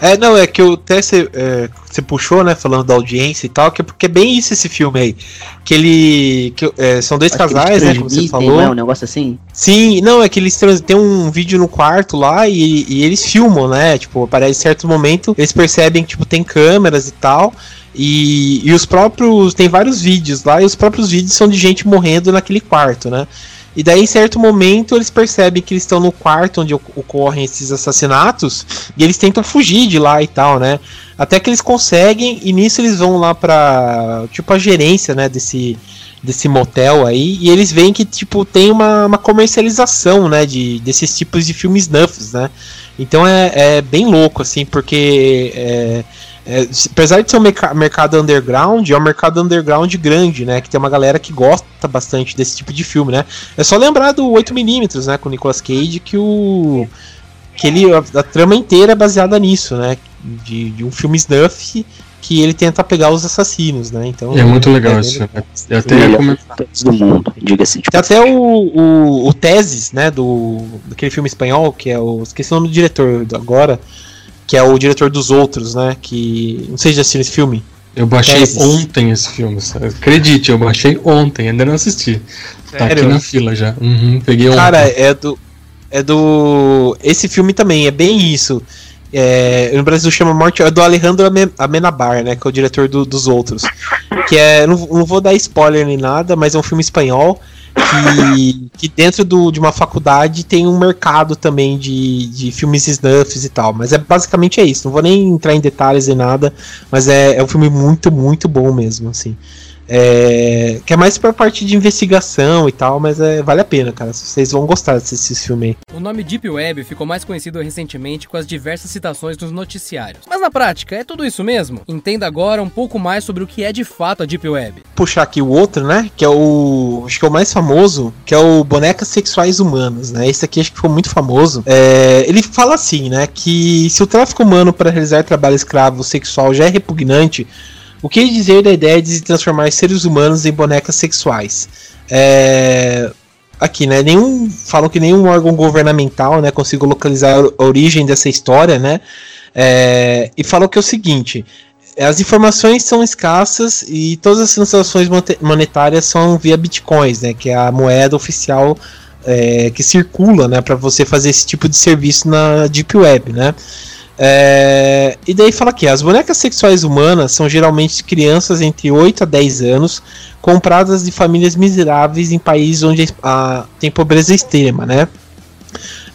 É, não, é que eu até você é, puxou, né, falando da audiência e tal, que é porque é bem isso esse filme aí. Que ele. Que, é, são dois Acho casais, né, como você falou. Não é um negócio assim? Sim, não, é que eles tem um vídeo no quarto lá e, e eles filmam, né? Tipo, aparece certo momento, eles percebem que tipo, tem câmeras e tal. E, e os próprios. Tem vários vídeos lá, e os próprios vídeos são de gente morrendo naquele quarto, né? E daí, em certo momento, eles percebem que eles estão no quarto onde oc- ocorrem esses assassinatos e eles tentam fugir de lá e tal, né? Até que eles conseguem, e nisso eles vão lá pra. Tipo, a gerência, né? Desse, desse motel aí, e eles veem que, tipo, tem uma, uma comercialização, né, de, desses tipos de filmes snuffs, né? Então é, é bem louco, assim, porque é, é, apesar de ser um merca- mercado underground, é um mercado underground grande, né? Que tem uma galera que gosta bastante desse tipo de filme, né? É só lembrar do 8mm, né, com o Nicolas Cage, que o. que ele. A, a trama inteira é baseada nisso, né? De, de um filme snuff que ele tenta pegar os assassinos, né? Então. É muito legal é filme. Eu até do mundo, diga-se Tem até o, o, o Teses, né, do, daquele filme espanhol, que é o. Esqueci o nome do diretor agora, que é o diretor dos outros, né? Que. Não sei se já assistiu esse filme. Eu baixei Teses. ontem esse filme, sabe? acredite, eu baixei ontem, ainda não assisti. Tá aqui Sério? na fila já. Uhum, peguei ontem. Cara, é do. É do. Esse filme também, é bem isso. É, no Brasil chama Morte. É do Alejandro Ame- Amenabar, né? Que é o diretor do- dos outros. Que é. Não, não vou dar spoiler nem nada, mas é um filme espanhol. Que, que dentro do, de uma faculdade tem um mercado também de, de filmes snuffs e tal. Mas é basicamente é isso. Não vou nem entrar em detalhes nem nada. Mas é, é um filme muito, muito bom mesmo, assim. É, que é mais pra parte de investigação e tal, mas é, vale a pena, cara. Vocês vão gostar desse filme aí. O nome Deep Web ficou mais conhecido recentemente com as diversas citações nos noticiários. Mas na prática, é tudo isso mesmo? Entenda agora um pouco mais sobre o que é de fato a Deep Web. Puxar aqui o outro, né? Que é o. Acho que é o mais famoso, que é o Bonecas Sexuais Humanas, né? Esse aqui acho que ficou muito famoso. É, ele fala assim, né? Que se o tráfico humano para realizar trabalho escravo sexual já é repugnante, o que dizer da ideia de transformar seres humanos em bonecas sexuais? É, aqui, né? Nenhum falam que nenhum órgão governamental, né, consiga localizar a origem dessa história, né? É, e falou que é o seguinte: as informações são escassas e todas as transações monetárias são via bitcoins, né? Que é a moeda oficial é, que circula, né? Para você fazer esse tipo de serviço na Deep Web, né? É, e daí fala aqui, as bonecas sexuais humanas são geralmente crianças entre 8 a 10 anos, compradas de famílias miseráveis em países onde a, tem pobreza extrema, né?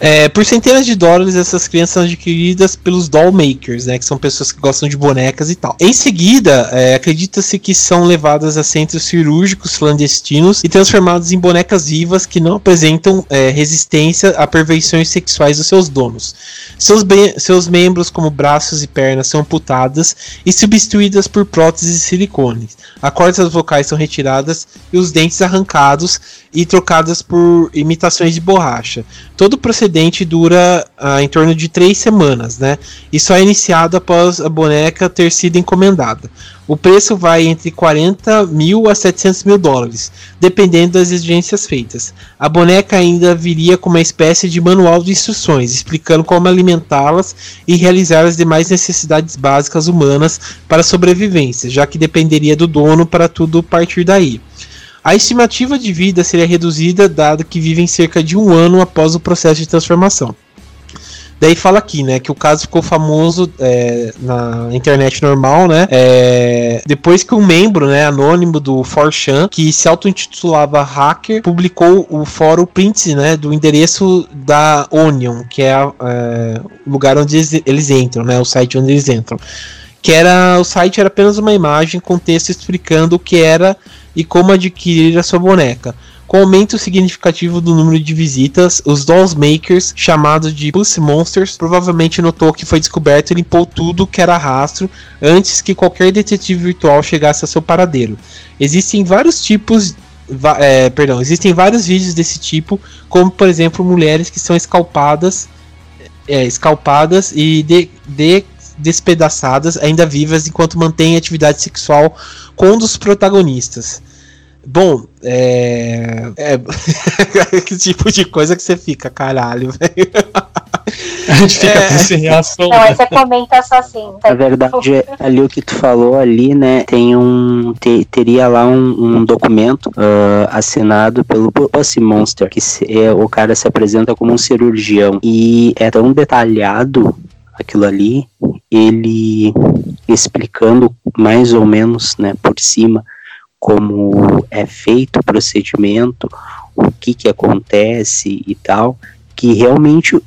É, por centenas de dólares, essas crianças são adquiridas pelos doll makers, né? Que são pessoas que gostam de bonecas e tal. Em seguida, é, acredita-se que são levadas a centros cirúrgicos clandestinos e transformadas em bonecas vivas que não apresentam é, resistência a perversões sexuais dos seus donos. Seus, seus membros, como braços e pernas, são amputadas e substituídas por próteses de silicone. As cordas vocais são retiradas e os dentes arrancados e trocadas por imitações de borracha. Todo o procedente dura ah, em torno de três semanas, né? E só é iniciado após a boneca ter sido encomendada. O preço vai entre 40 mil a 700 mil dólares, dependendo das exigências feitas. A boneca ainda viria com uma espécie de manual de instruções, explicando como alimentá-las e realizar as demais necessidades básicas humanas para sobrevivência, já que dependeria do dono para tudo partir daí. A estimativa de vida seria reduzida, dado que vivem cerca de um ano após o processo de transformação. Daí fala aqui, né, que o caso ficou famoso é, na internet normal, né, é, depois que um membro, né, anônimo do 4chan, que se auto-intitulava hacker, publicou o fórum print, né, do endereço da Onion, que é, é o lugar onde eles, eles entram, né, o site onde eles entram. Que era, o site era apenas uma imagem com texto explicando o que era e como adquirir a sua boneca. Com aumento significativo do número de visitas, os Dolls Makers, chamados de Pussy Monsters, provavelmente notou que foi descoberto e limpou tudo que era rastro antes que qualquer detetive virtual chegasse a seu paradeiro. Existem vários tipos é, perdão, existem vários vídeos desse tipo, como por exemplo mulheres que são escalpadas, é, escalpadas e de, de, despedaçadas, ainda vivas, enquanto mantêm atividade sexual com um dos protagonistas. Bom, é. É. que tipo de coisa que você fica, caralho, velho. A gente fica é... sem reação. Não, aí você comenta só assim. Tá? Na verdade, ali o que tu falou ali, né, tem um. Te, teria lá um, um documento uh, assinado pelo Pussy Monster, que se, é, o cara se apresenta como um cirurgião. E é tão detalhado aquilo ali, ele explicando mais ou menos, né, por cima como é feito o procedimento, o que que acontece e tal, que realmente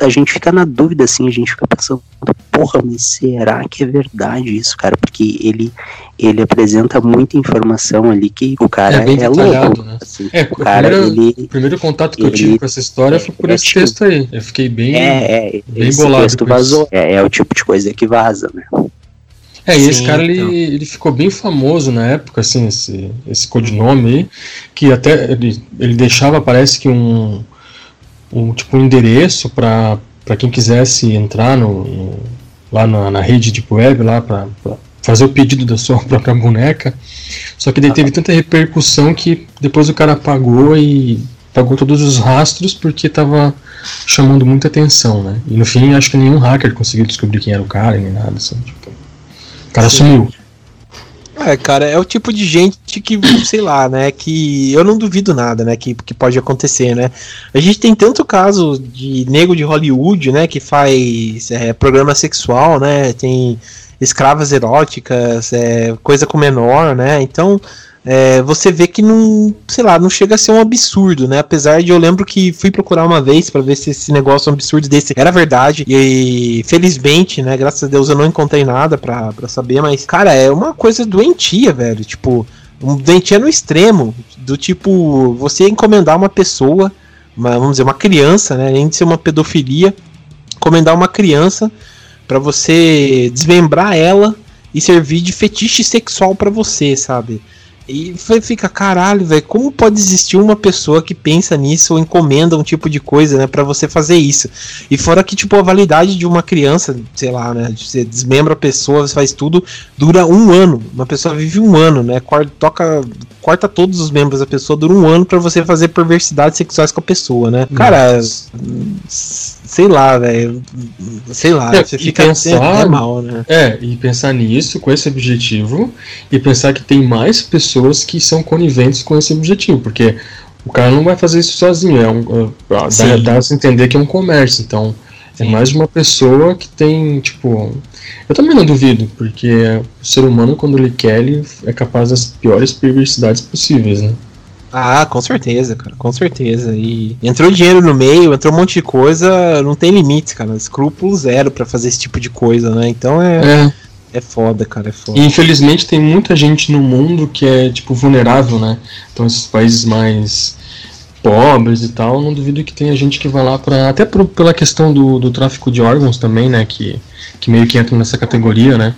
a gente fica na dúvida, assim, a gente fica pensando, porra, mas será que é verdade isso, cara? Porque ele, ele apresenta muita informação ali que o cara é, bem é louco. Né? Assim, é, o cara, primeiro, ele, primeiro contato que eu tive com essa história é, foi por é esse tipo, texto aí. Eu fiquei bem, é, é, bem bolado. Texto vazou. É, é o tipo de coisa que vaza, né? É, e esse cara ele, então. ele ficou bem famoso na época, assim, esse, esse codinome aí, que até ele, ele deixava, parece que um, um tipo um endereço para quem quisesse entrar no, no lá na, na, rede Deep Web, lá para fazer o pedido da sua própria boneca. Só que daí teve tanta repercussão que depois o cara apagou e pagou todos os rastros porque estava chamando muita atenção, né? E no fim acho que nenhum hacker conseguiu descobrir quem era o cara nem nada, assim, tipo cara Sim. sumiu. É, cara, é o tipo de gente que, sei lá, né, que eu não duvido nada, né, que, que pode acontecer, né. A gente tem tanto caso de nego de Hollywood, né, que faz é, programa sexual, né, tem escravas eróticas, é, coisa com menor, né, então é, você vê que não, sei lá, não chega a ser um absurdo, né? Apesar de eu lembro que fui procurar uma vez para ver se esse negócio absurdo desse era verdade e felizmente, né? Graças a Deus eu não encontrei nada pra, saber, mas cara, é uma coisa doentia, velho. Tipo, um doentia no extremo, do tipo você encomendar uma pessoa, uma, vamos dizer, uma criança, né? Além de ser uma pedofilia, encomendar uma criança para você desmembrar ela e servir de fetiche sexual para você, sabe? E fica, caralho, velho, como pode existir uma pessoa que pensa nisso ou encomenda um tipo de coisa, né, para você fazer isso? E fora que, tipo, a validade de uma criança, sei lá, né, você desmembra a pessoa, você faz tudo, dura um ano. Uma pessoa vive um ano, né, corta, toca, corta todos os membros da pessoa, dura um ano para você fazer perversidades sexuais com a pessoa, né? Cara, sei lá, velho. Sei lá, É, você fica pensar- é mal, né? É, e pensar nisso, com esse objetivo, e pensar que tem mais pessoas que são coniventes com esse objetivo, porque o cara não vai fazer isso sozinho, é um, é, dá, dá a se entender que é um comércio, então é Sim. mais de uma pessoa que tem, tipo. Eu também não duvido, porque o ser humano, quando ele quer, ele é capaz das piores perversidades possíveis, né? Ah, com certeza, cara, com certeza. E entrou dinheiro no meio, entrou um monte de coisa, não tem limite, cara. Escrúpulo zero pra fazer esse tipo de coisa, né? Então é, É, é foda, cara, é foda. E infelizmente tem muita gente no mundo que é tipo vulnerável, né? Então esses países mais pobres e tal, não duvido que tenha gente que vai lá para até por- pela questão do, do tráfico de órgãos também, né? Que, que meio que entra nessa categoria, né?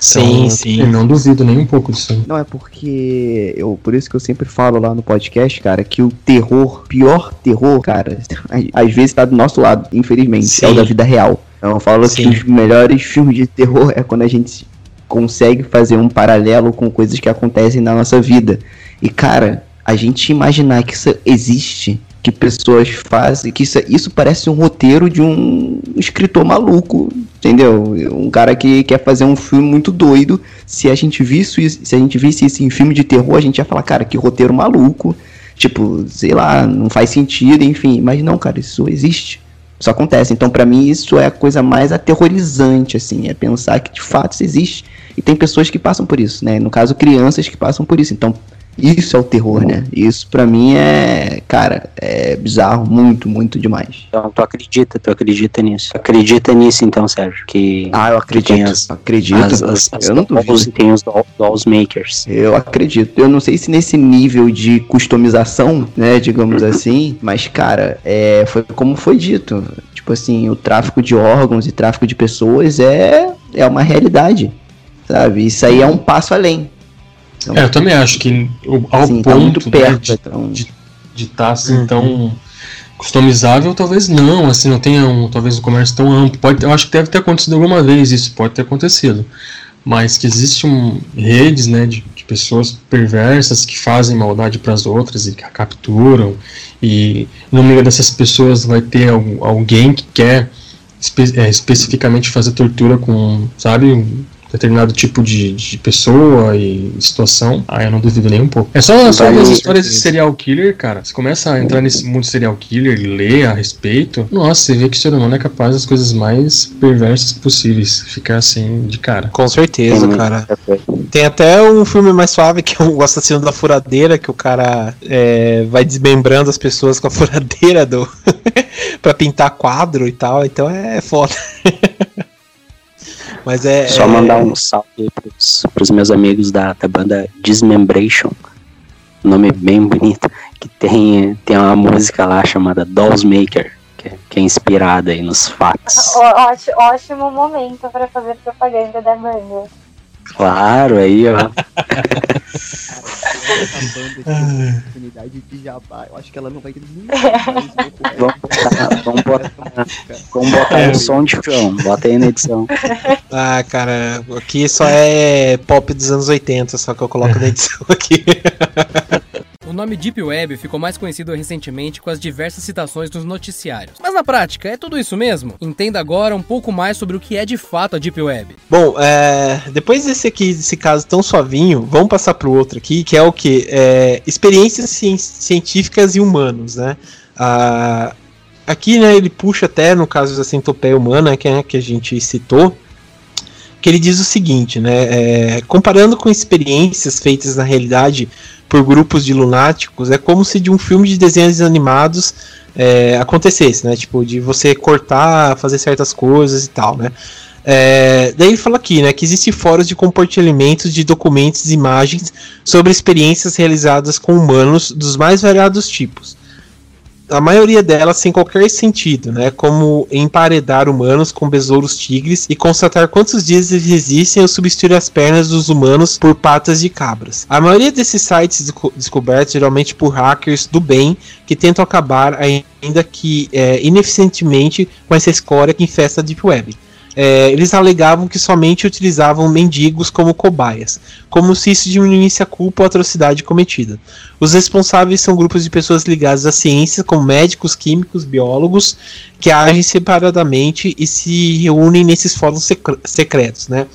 Sim, Então, sim. Eu não duvido nem um pouco disso. Não, é porque eu, por isso que eu sempre falo lá no podcast, cara, que o terror, pior terror, cara, às- às vezes tá do nosso lado, infelizmente, Sim. é o da vida real. Então eu falo Sim. que os melhores filmes de terror é quando a gente consegue fazer um paralelo com coisas que acontecem na nossa vida. E cara, a gente imaginar que isso existe, que pessoas fazem, que isso, isso parece um roteiro de um escritor maluco, entendeu? Um cara que quer fazer um filme muito doido. Se a gente visse isso, se a gente visse isso em filme de terror, a gente ia falar, cara, que roteiro maluco. Tipo, sei lá, não faz sentido, enfim. Mas não, cara, isso existe. Isso acontece. Então, pra mim, isso é a coisa mais aterrorizante, assim, é pensar que de fato isso existe. E tem pessoas que passam por isso, né? No caso, crianças que passam por isso. Então, isso é o terror, né? Isso pra mim é, cara, é bizarro, muito, muito demais. Então, tu acredita, tu acredita nisso. Acredita nisso então, Sérgio, que Ah, eu acredito. as- acredito. as, as, as eu não duvido. tem os doll- dolls makers. Eu acredito. Eu não sei se nesse nível de customização, né, digamos assim, mas cara, é, foi como foi dito. Tipo assim, o tráfico de órgãos e tráfico de pessoas é, é uma realidade, sabe? Isso aí é um passo além. Então, É, eu também acho que ao assim, tá ponto né, perto. de então, de de estar assim Uhum. tão customizável, talvez não, assim, não tenha um, talvez um comércio tão amplo. Pode, eu acho que deve ter acontecido alguma vez isso, pode ter acontecido. Mas que existe um, redes, né, de, de pessoas perversas que fazem maldade para as outras e que a capturam. E no meio dessas pessoas vai ter algum- alguém que quer espe- é, especificamente fazer tortura com, sabe, determinado tipo de, de pessoa e situação. Ah, eu não duvido nem um pouco. É só, só ver as histórias de serial killer, cara. Você começa a entrar nesse mundo de serial killer e ler a respeito. Nossa, você vê que o ser humano é capaz das coisas mais perversas possíveis. Ficar assim de cara. Com certeza, Tem cara. coisa. Tem até um filme mais suave que é o Assassino da Furadeira, que o cara é, vai desmembrando as pessoas com a furadeira do pra pintar quadro e tal, então é foda. Mas é. Só é- mandar um salve aí pros, pros meus amigos da, da banda Dismembration. Nome bem bonito. Que tem, tem uma música lá chamada Dolls Maker. Que é, que é inspirada aí nos fatos. Ótimo, momento pra fazer propaganda da banda. Claro, aí, ó. oportunidade de jabá. Eu acho que ela não vai ter nunca Vamos botar, vamos botar, vamos botar É. um som de filme. Bota aí na edição. Ah, cara, aqui só é pop dos anos 80, só que eu coloco na edição aqui. O nome Deep Web ficou mais conhecido recentemente com as diversas citações nos noticiários. Mas na prática, é tudo isso mesmo? Entenda agora um pouco mais sobre o que é de fato a Deep Web. Bom, é, depois desse aqui, desse caso tão suavinho, vamos passar pro outro aqui, que é o que? É, experiências cien- científicas e humanos, né? Ah, aqui, né, ele puxa até, no caso da centopeia humana, que, é, que a gente citou, que ele diz o seguinte, né? é, comparando com experiências feitas na realidade por grupos de lunáticos, é como se de um filme de desenhos animados é, acontecesse, né? Tipo, de você cortar, fazer certas coisas e tal, né? É, daí ele fala aqui, né, que existem fóruns de compartilhamento de documentos e imagens sobre experiências realizadas com humanos dos mais variados tipos. A maioria delas sem qualquer sentido, né, como emparedar humanos com besouros tigres e constatar quantos dias eles resistem ou substituir as pernas dos humanos por patas de cabras. A maioria desses sites desco- descobertos geralmente por hackers do bem que tentam acabar ainda que é, ineficientemente com essa escória que infesta a Deep Web. É, eles alegavam que somente utilizavam mendigos como cobaias, como se isso diminuísse a culpa ou atrocidade cometida. Os responsáveis são grupos de pessoas ligadas à ciência, como médicos, químicos, biólogos, que agem separadamente e se reúnem nesses fóruns secretos, né?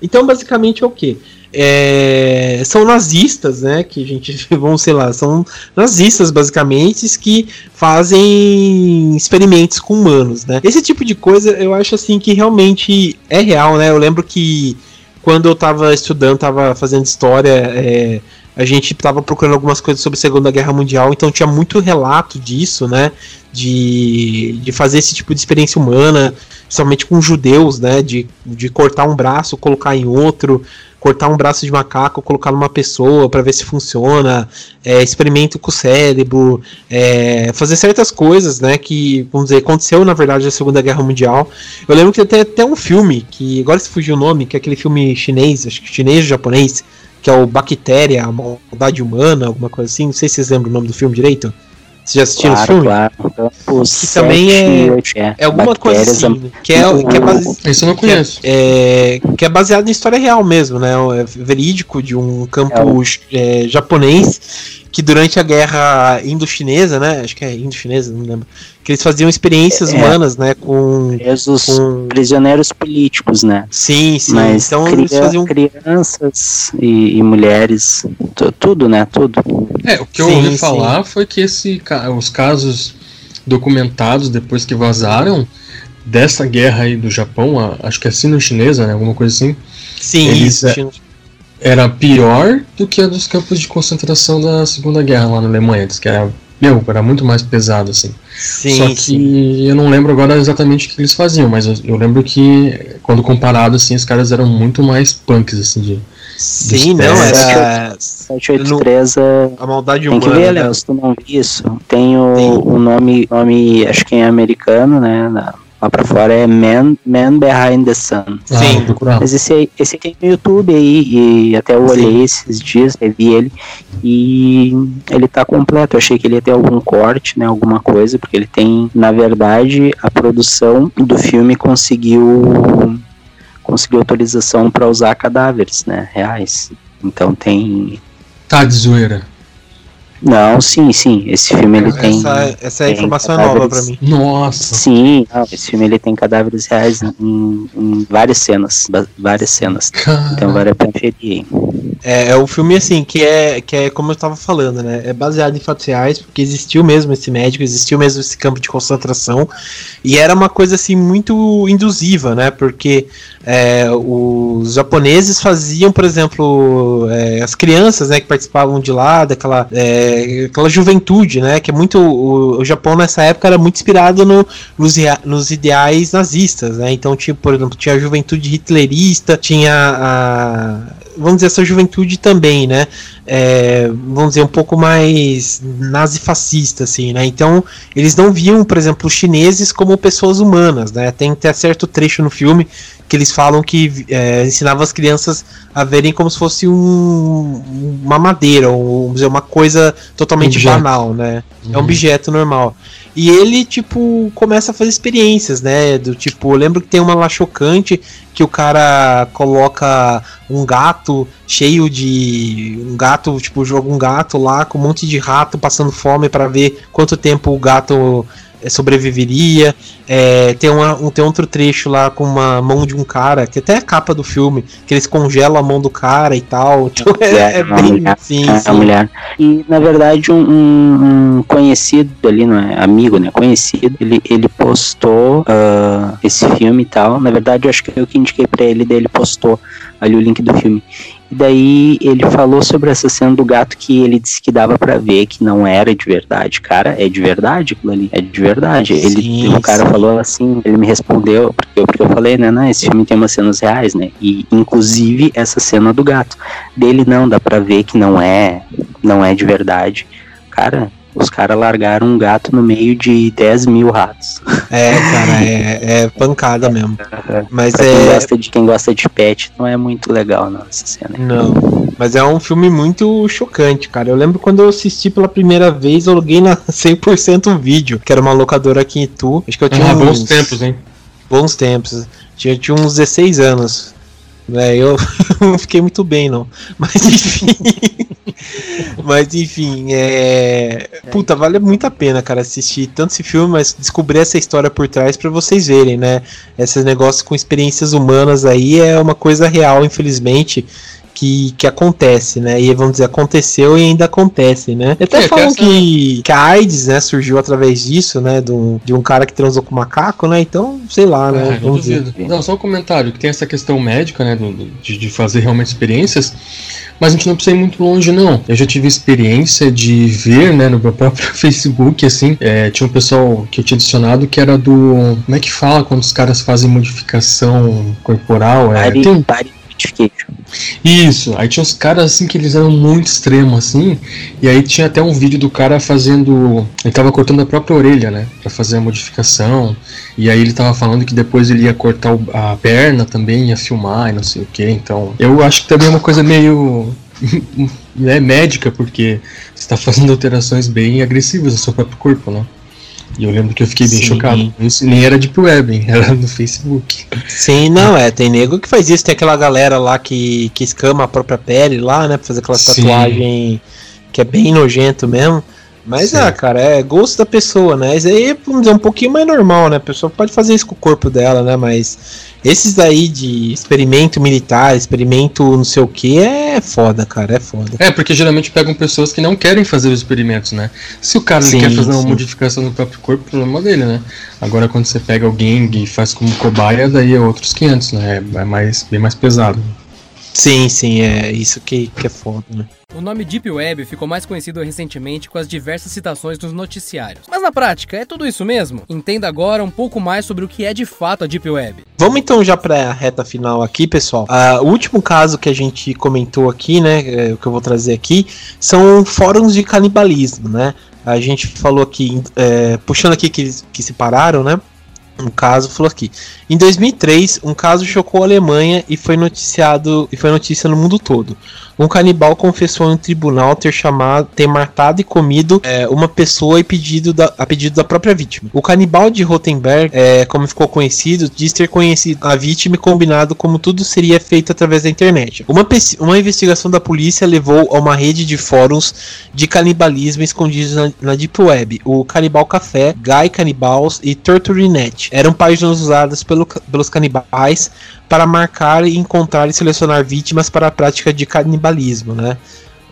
Então, basicamente é o que? É, são nazistas, né? Que a gente, vamos sei lá, são nazistas basicamente que fazem experimentos com humanos, né? Esse tipo de coisa eu acho assim que realmente é real, né? Eu lembro que quando eu tava estudando, tava fazendo história, é, a gente estava procurando algumas coisas sobre a Segunda Guerra Mundial, então tinha muito relato disso, né? De, de fazer esse tipo de experiência humana, somente com judeus, né? De, de cortar um braço, colocar em outro, cortar um braço de macaco, colocar numa pessoa para ver se funciona, é, experimento com o cérebro, é, fazer certas coisas, né, que, vamos dizer, aconteceu na verdade na Segunda Guerra Mundial. Eu lembro que tem até um filme, que agora se fugiu o nome, que é aquele filme chinês, acho que chinês ou japonês, que é o Bactéria, a Maldade Humana, alguma coisa assim, não sei se vocês lembram o nome do filme direito. Vocês já assistiram claro, esse filme? Claro, Campo Que também é, é. é alguma coisa assim, que é, que é base- Esse eu não que é, conheço. é, que é baseado em história real mesmo, né? É verídico de um campo É o- é, japonês que durante a guerra indo-chinesa, né? Acho que é indo-chinesa, não lembro. Que eles faziam experiências É. humanas, né? Com, Presos, com... prisioneiros políticos, né? Sim, sim. Mas então cria- eles faziam. crianças e, e mulheres, tu- tudo, né? Tudo. É, o que eu Sim, ouvi sim. falar foi que esse, os casos documentados depois que vazaram dessa guerra aí do Japão, a- acho que é sino-chinesa, né? Alguma coisa assim, Sim, eles, isso. É, era pior do que a dos campos de concentração da Segunda Guerra lá na Alemanha. Diz que era, meu, era muito mais pesado, assim. Sim, Só que sim. eu não lembro agora exatamente o que eles faziam, mas eu, eu lembro que, quando comparado, assim, os caras eram muito mais punks, assim, de... Sim, não, era 783 é. a maldade Tem que humana. ver, né? Léo, se tu não viu isso. Tem o, Tem. o nome, nome, acho que em americano, né? na- lá pra fora é Man, Man Behind the Sun. Ah, Sim. Mas esse esse tem no YouTube aí, e até eu olhei esses dias, revi ele, e ele tá completo. Eu achei que ele ia ter algum corte, né, alguma coisa, porque ele tem, na verdade, a produção do filme conseguiu conseguiu autorização para usar cadáveres, né, reais. Então tem... Tá de zoeira. Não, sim, sim, esse filme ele tem... Essa, essa tem informação é nova pra cadáveres. mim. Nossa. Sim, não, esse filme ele tem cadáveres reais em, em várias cenas, várias cenas. Então vale a pena ferir. É, é um filme assim, que é, que é como eu tava falando, né? É baseado em fatos reais, porque existiu mesmo esse médico, existiu mesmo esse campo de concentração, e era uma coisa assim muito induziva, né? Porque é, os japoneses faziam, por exemplo, é, as crianças né, que participavam de lá, daquela é, aquela juventude, né? Que é muito. O, o Japão nessa época era muito inspirado no, nos, nos ideais nazistas, né? Então, tipo, por exemplo, tinha a juventude hitlerista, tinha a. Vamos dizer, essa juventude também, né? É, vamos dizer, um pouco mais nazifascista, assim, né? Então, eles não viam, por exemplo, os chineses como pessoas humanas, né? Tem até certo trecho no filme que eles falam que é, ensinava as crianças a verem como se fosse um, uma madeira, ou dizer, uma coisa totalmente Objeto. banal, né? É um Uhum. objeto normal. E ele, tipo, começa a fazer experiências, né? Do tipo, eu lembro que tem uma lá chocante que o cara coloca um gato cheio de. Um gato, tipo, joga um gato lá com um monte de rato passando fome para ver quanto tempo o gato sobreviveria. É, tem, uma, um, tem outro trecho lá com uma mão de um cara, que até é a capa do filme, que eles congelam a mão do cara e tal. Então é, é uma bem. mulher, Sim, É a sim. mulher. E na verdade um, um- conhecido ali, não é amigo, né? Conhecido, ele, ele postou ah, esse filme e tal. Na verdade, eu acho que eu que indiquei pra ele, daí ele postou ali o link do filme. E daí ele falou sobre essa cena do gato que ele disse que dava pra ver que não era de verdade. Cara, é de verdade aquilo ali. É de verdade. Ele, Sim, o cara sim. falou assim, ele me respondeu, porque, eu- porque eu falei, né, né, esse filme tem umas cenas reais, né? E inclusive essa cena do gato. Dele não, dá pra ver que não é, não é de verdade. Cara, os caras largaram um gato no meio de 10 mil ratos. É, cara, é, é pancada mesmo. Mas Pra quem é. gosta de quem gosta de pet, não é muito legal não, essa cena. Não, mas é um filme muito chocante, cara. Eu lembro quando eu assisti pela primeira vez, eu aluguei na 100% vídeo, que era uma locadora aqui em Itu. Acho que eu tinha Ah, uns... bons tempos, hein? Bons tempos. Tinha, tinha uns 16 anos. É, eu não fiquei muito bem, não. Mas enfim. mas enfim, é. Puta, vale muito a pena, cara, assistir tanto esse filme, mas descobrir essa história por trás para vocês verem, né? Esses negócios com experiências humanas aí é uma coisa real, infelizmente que, que acontece, né? E vamos dizer, aconteceu e ainda acontece, né? E até é, falam que, que, a AIDS, né, surgiu através disso, né? De um, de um cara que transou com um macaco, né? Então, sei lá, né? É, vamos dizer. Não, só um comentário, que tem essa questão médica, né? De, de fazer realmente experiências. Mas a gente não precisa ir muito longe, não. Eu já tive experiência de ver, né, no meu próprio Facebook, assim, é, tinha um pessoal que eu tinha adicionado que era do. Como é que fala quando os caras fazem modificação corporal? É, tem... Isso, aí tinha uns caras assim que eles eram muito extremos assim, e aí tinha até um vídeo do cara fazendo. Ele tava cortando a própria orelha, né? Pra fazer a modificação. E aí ele tava falando que depois ele ia cortar a perna também, ia filmar e não sei o que. Então, eu acho que também é uma coisa meio. é médica, porque você tá fazendo alterações bem agressivas no seu próprio corpo, né? E eu lembro que eu fiquei bem Sim. chocado. Isso nem era Deep Web, era no Facebook. Sim, não, é. Tem nego que faz isso. Tem aquela galera lá que, que escama a própria pele lá, né? Pra fazer aquela Sim. tatuagem que é bem nojento mesmo. Mas, Sim. ah, cara, é gosto da pessoa, né? Isso aí, vamos dizer, um pouquinho mais normal, né? A pessoa pode fazer isso com o corpo dela, né? Mas esses daí de experimento militar, experimento não sei o que, é foda, cara, é foda. É, porque geralmente pegam pessoas que não querem fazer os experimentos, né? Se o cara sim, quer fazer uma sim. modificação no próprio corpo, o problema dele, né? Agora, quando você pega alguém e faz como cobaia, daí é outros 500, né? É mais, bem mais pesado. Sim, sim, é isso que, que é foda, né? O nome Deep Web ficou mais conhecido recentemente com as diversas citações nos noticiários. Mas na prática, é tudo isso mesmo? Entenda agora um pouco mais sobre o que é de fato a Deep Web. Vamos então já para a reta final aqui, pessoal. Uh, o último caso que a gente comentou aqui, né, é, o que eu vou trazer aqui, são fóruns de canibalismo, né? A gente falou aqui, é, puxando aqui que, que se pararam, né? Um caso falou aqui. Em 2003, um caso chocou a Alemanha e foi noticiado e foi notícia no mundo todo. Um canibal confessou em um tribunal ter chamado, ter matado e comido é, uma pessoa e pedido da, a pedido da própria vítima. O canibal de Rotenberg, é, como ficou conhecido, diz ter conhecido a vítima e combinado como tudo seria feito através da internet. Uma, uma investigação da polícia levou a uma rede de fóruns de canibalismo escondidos na, na Deep Web. O Canibal Café, Guy Cannibals e Torturinet eram páginas usadas pelo, pelos canibais para marcar, encontrar e selecionar vítimas para a prática de canibalismo, né?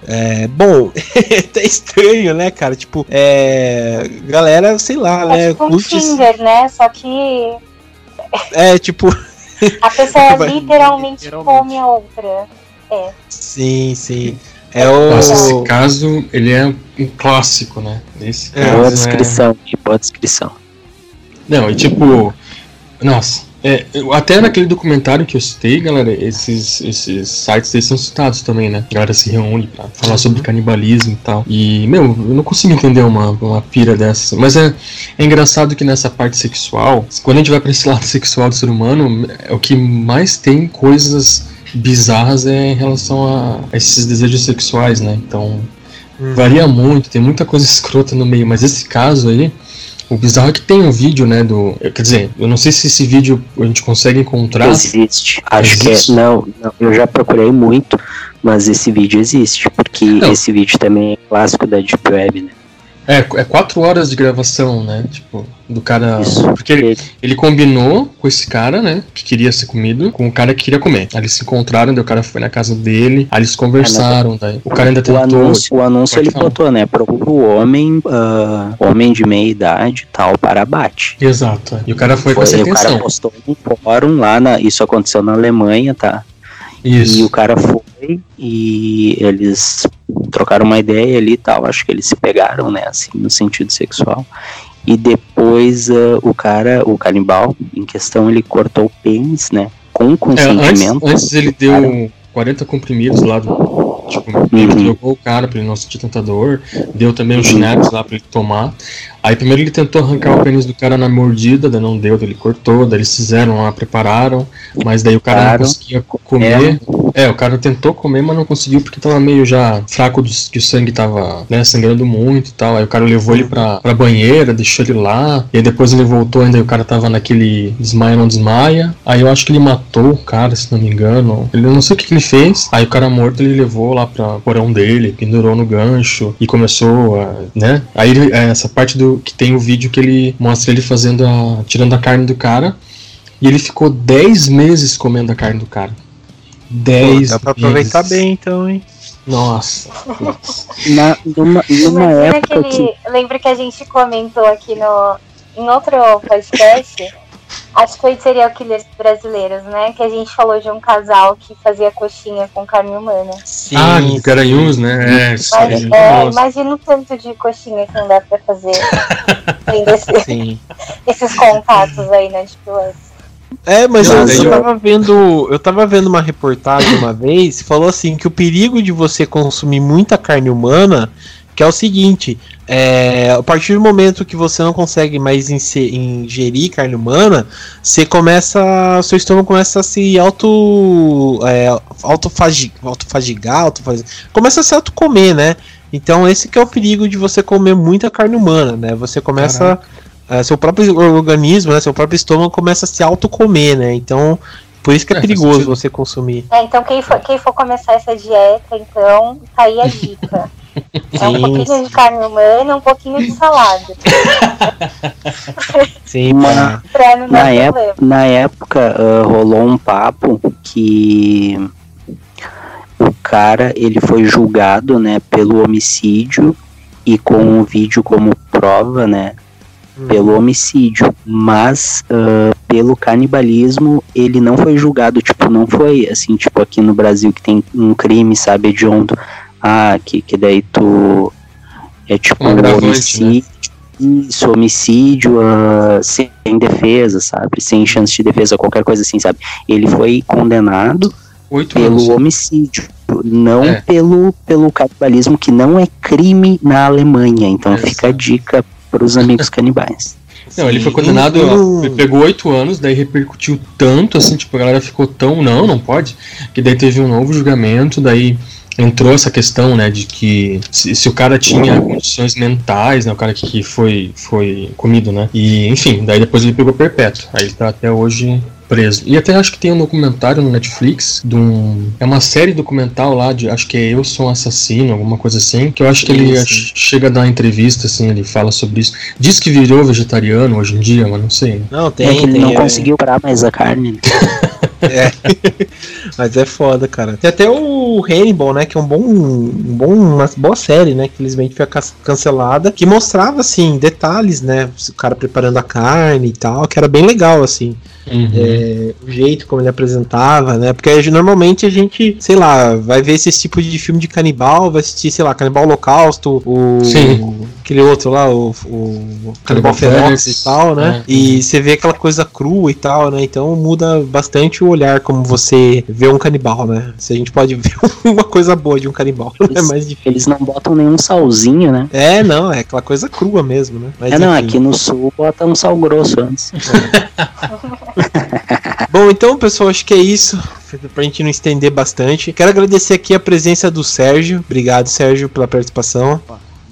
É, bom, é até estranho, né, cara? Tipo, é. Galera, sei lá, é né? Tipo um Tinder, né? Só que. É, tipo. A pessoa literalmente, literalmente come a outra. É. Sim, sim. É o... Nossa, esse caso, ele é um clássico, né? Esse é, boa descrição, é... boa descrição. Não, e tipo. Nossa, é, até naquele documentário que eu citei, galera, esses, esses sites eles são citados também, né? A galera se reúne pra falar sobre uhum. canibalismo e tal. E, meu, eu não consigo entender uma, uma pira dessa. Mas é, é engraçado que nessa parte sexual, quando a gente vai pra esse lado sexual do ser humano, é o que mais tem coisas bizarras é em relação a, a esses desejos sexuais, né? Então, uhum. varia muito, tem muita coisa escrota no meio, mas esse caso aí o bizarro é que tem um vídeo, né, do... Quer dizer, eu não sei se esse vídeo a gente consegue encontrar. Existe. Acho existe. que é... Não, não, eu já procurei muito, mas esse vídeo existe, porque não. esse vídeo também é clássico da Deep Web, né? É, é quatro horas de gravação, né? Tipo, do cara. Isso, porque ele, ele combinou com esse cara, né? Que queria ser comido, com o cara que queria comer. Aí eles se encontraram, daí o cara foi na casa dele, aí eles conversaram, daí o cara ainda tentou. O anúncio, o anúncio ele falar. botou, né? Procura o homem, uh, homem de meia idade tal, para abate. Exato. E o cara foi, foi com essa intenção. O cara postou um fórum lá, na, isso aconteceu na Alemanha, tá? Isso. E o cara foi e eles trocaram uma ideia ali e tal. Acho que eles se pegaram, né? Assim, no sentido sexual. E depois uh, o cara, o canibal em questão, ele cortou o pênis, né? Com consentimento. É, antes, antes ele deu cara. 40 comprimidos lá do, Tipo, ele jogou o cara pra ele não sentir tentador, deu também os chinelos lá pra ele tomar. Aí primeiro ele tentou arrancar o pênis do cara na mordida, daí não deu, daí ele cortou, daí eles fizeram lá, prepararam, mas daí o cara Claro. não conseguia co- comer. É, o cara tentou comer, mas não conseguiu porque tava meio já fraco, do, que o sangue tava, né, sangrando muito e tal. Aí o cara levou ele pra, pra banheira, deixou ele lá, e aí depois ele voltou, ainda o cara tava naquele desmaia, não desmaia. Aí eu acho que ele matou o cara, se não me engano. Ele eu não sei o que, que ele fez. Aí o cara morto ele levou lá pra porão dele, pendurou no gancho e começou a, né? Aí ele- é, essa parte do que tem o vídeo que ele mostra ele fazendo a. tirando a carne do cara. E ele ficou 10 meses comendo a carne do cara. 10 Dá pra aproveitar meses. bem então, hein? Nossa. Na, numa, numa Imagina época que. aquele. Lembra que a gente comentou aqui no, em outro podcast? Acho que foi de serial killers brasileiros, né? Que a gente falou de um casal que fazia coxinha com carne humana. Sim. ah, de Garanhuns, né? É, Mas é, nossa. imagina o tanto de coxinha que não dá pra fazer. Esse- sim. esses contatos aí na Deep Web. É, mas eu, Mas eu eu- tava vendo, eu tava vendo uma reportagem uma vez, falou assim que o perigo de você consumir muita carne humana, que é o seguinte, é, a partir do momento que você não consegue mais ingerir carne humana, você começa, seu estômago começa a se auto, é, autofagi, autofagigar, autofaz- começa a se autocomer, né? Então esse que é o perigo de você comer muita carne humana, né? Você começa é, seu próprio organismo, né, seu próprio estômago começa a se autocomer, né? Então, por isso que é, É, perigoso você consumir. É, então quem for, quem for começar essa dieta, então, tá aí a dica. É um Sim. pouquinho de carne humana e um pouquinho de salada. Sim, Na, dar ép- problema. na época ah, rolou um papo que o cara ele foi julgado né, pelo homicídio e com o vídeo como prova, né? Pelo homicídio, mas ah, pelo canibalismo ele não foi julgado, tipo, não foi assim, tipo aqui no Brasil que tem um crime, sabe, hediondo, ah, que, que daí tu é tipo Um agravante, homicídio, isso, homicídio ah, sem defesa, sabe, sem chance de defesa, qualquer coisa assim, sabe. Ele foi condenado Oito pelo anos. homicídio, não É. pelo, pelo canibalismo, que não é crime na Alemanha. Então É, fica a dica para os amigos canibais. Não, ele foi condenado, ele pegou oito anos, daí repercutiu tanto, assim, tipo, a galera ficou tão, não, não pode, que daí teve um novo julgamento, daí entrou essa questão, né, de que se, se o cara tinha condições mentais, né, o cara que, que foi, foi comido, né, e enfim, daí depois ele pegou perpétuo, aí ele tá até hoje preso. E até acho que tem um documentário no Netflix, de um, é uma série documental lá de, acho que é Eu Sou um Assassino, alguma coisa assim, que eu acho que ele Sim, chega a dar entrevista, assim, ele fala sobre isso. Diz que virou vegetariano hoje em dia, mas não sei. né? Não, é tem, que ele tem, não é, conseguiu parar mais a carne. né? É. Mas é foda, cara. Tem até o Hannibal, né? Que é um bom, um bom, uma boa série, né? Que felizmente foi ca- cancelada. Que mostrava, assim, detalhes, né? O cara preparando a carne e tal. Que era bem legal, assim. Uhum. É, o jeito como ele apresentava, né? Porque normalmente a gente, sei lá, vai ver esse tipo de filme de canibal, vai assistir, sei lá, Canibal Holocausto, o. Sim. Aquele outro lá, o, o Canibal Ferox, e tal, né? é. E você vê aquela coisa crua e tal, né? Então muda bastante o olhar como você vê um canibal, né? Se a gente pode ver uma coisa boa de um canibal, não é Eles- mais difícil. Eles não botam nenhum salzinho, né? É, não, é aquela coisa crua mesmo, né? Mas, é, não, enfim. aqui no sul bota um sal grosso antes. Bom, então, pessoal, acho que é isso. Pra gente não estender bastante. Quero agradecer aqui a presença do Sérgio. Obrigado, Sérgio, pela participação.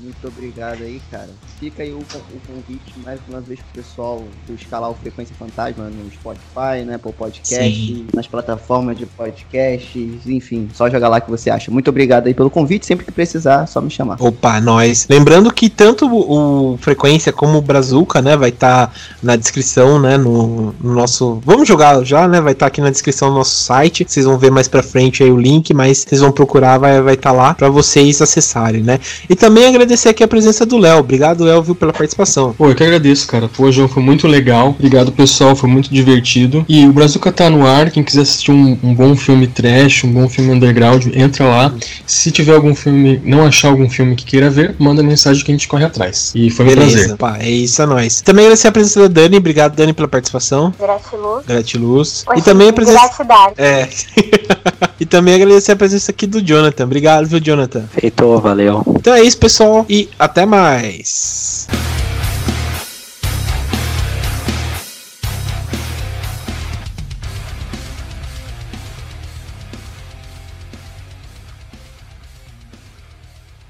Muito obrigado aí, cara. Fica aí o, o convite mais uma vez pro pessoal buscar lá o Frequência Fantasma no Spotify, né? Por podcast, Sim. nas plataformas de podcasts, enfim, só jogar lá que você acha. Muito obrigado aí pelo convite. Sempre que precisar, só me chamar. Opa, nós. Lembrando que tanto o, Frequência como o Brazuca, né, vai estar na descrição, né, no, no nosso... Vamos jogar já, né, vai estar aqui na descrição do nosso site. Vocês vão ver mais pra frente aí o link, mas vocês vão procurar, vai estar vai tá lá pra vocês acessarem, né. E também agradecer aqui a presença do Léo. Obrigado, Viu, pela participação. Pô, eu que agradeço, cara. Pô, João, foi muito legal. Obrigado, pessoal. Foi muito divertido. E o Brazuca tá no ar. Quem quiser assistir um, um bom filme trash, um bom filme underground, entra lá. Se tiver algum filme, não achar algum filme que queira ver, manda mensagem que a gente corre atrás. E foi um Beleza, prazer. pá, é isso, é nóis. Também agradecer a presença da Dani. Obrigado, Dani, pela participação. Gratiluz. Gratiluz. E também a presença... Gratidão. É. E também agradecer a presença aqui do Jonathan. Obrigado, viu, Jonathan? Feito, valeu. Então é isso, pessoal, e até mais. Peace.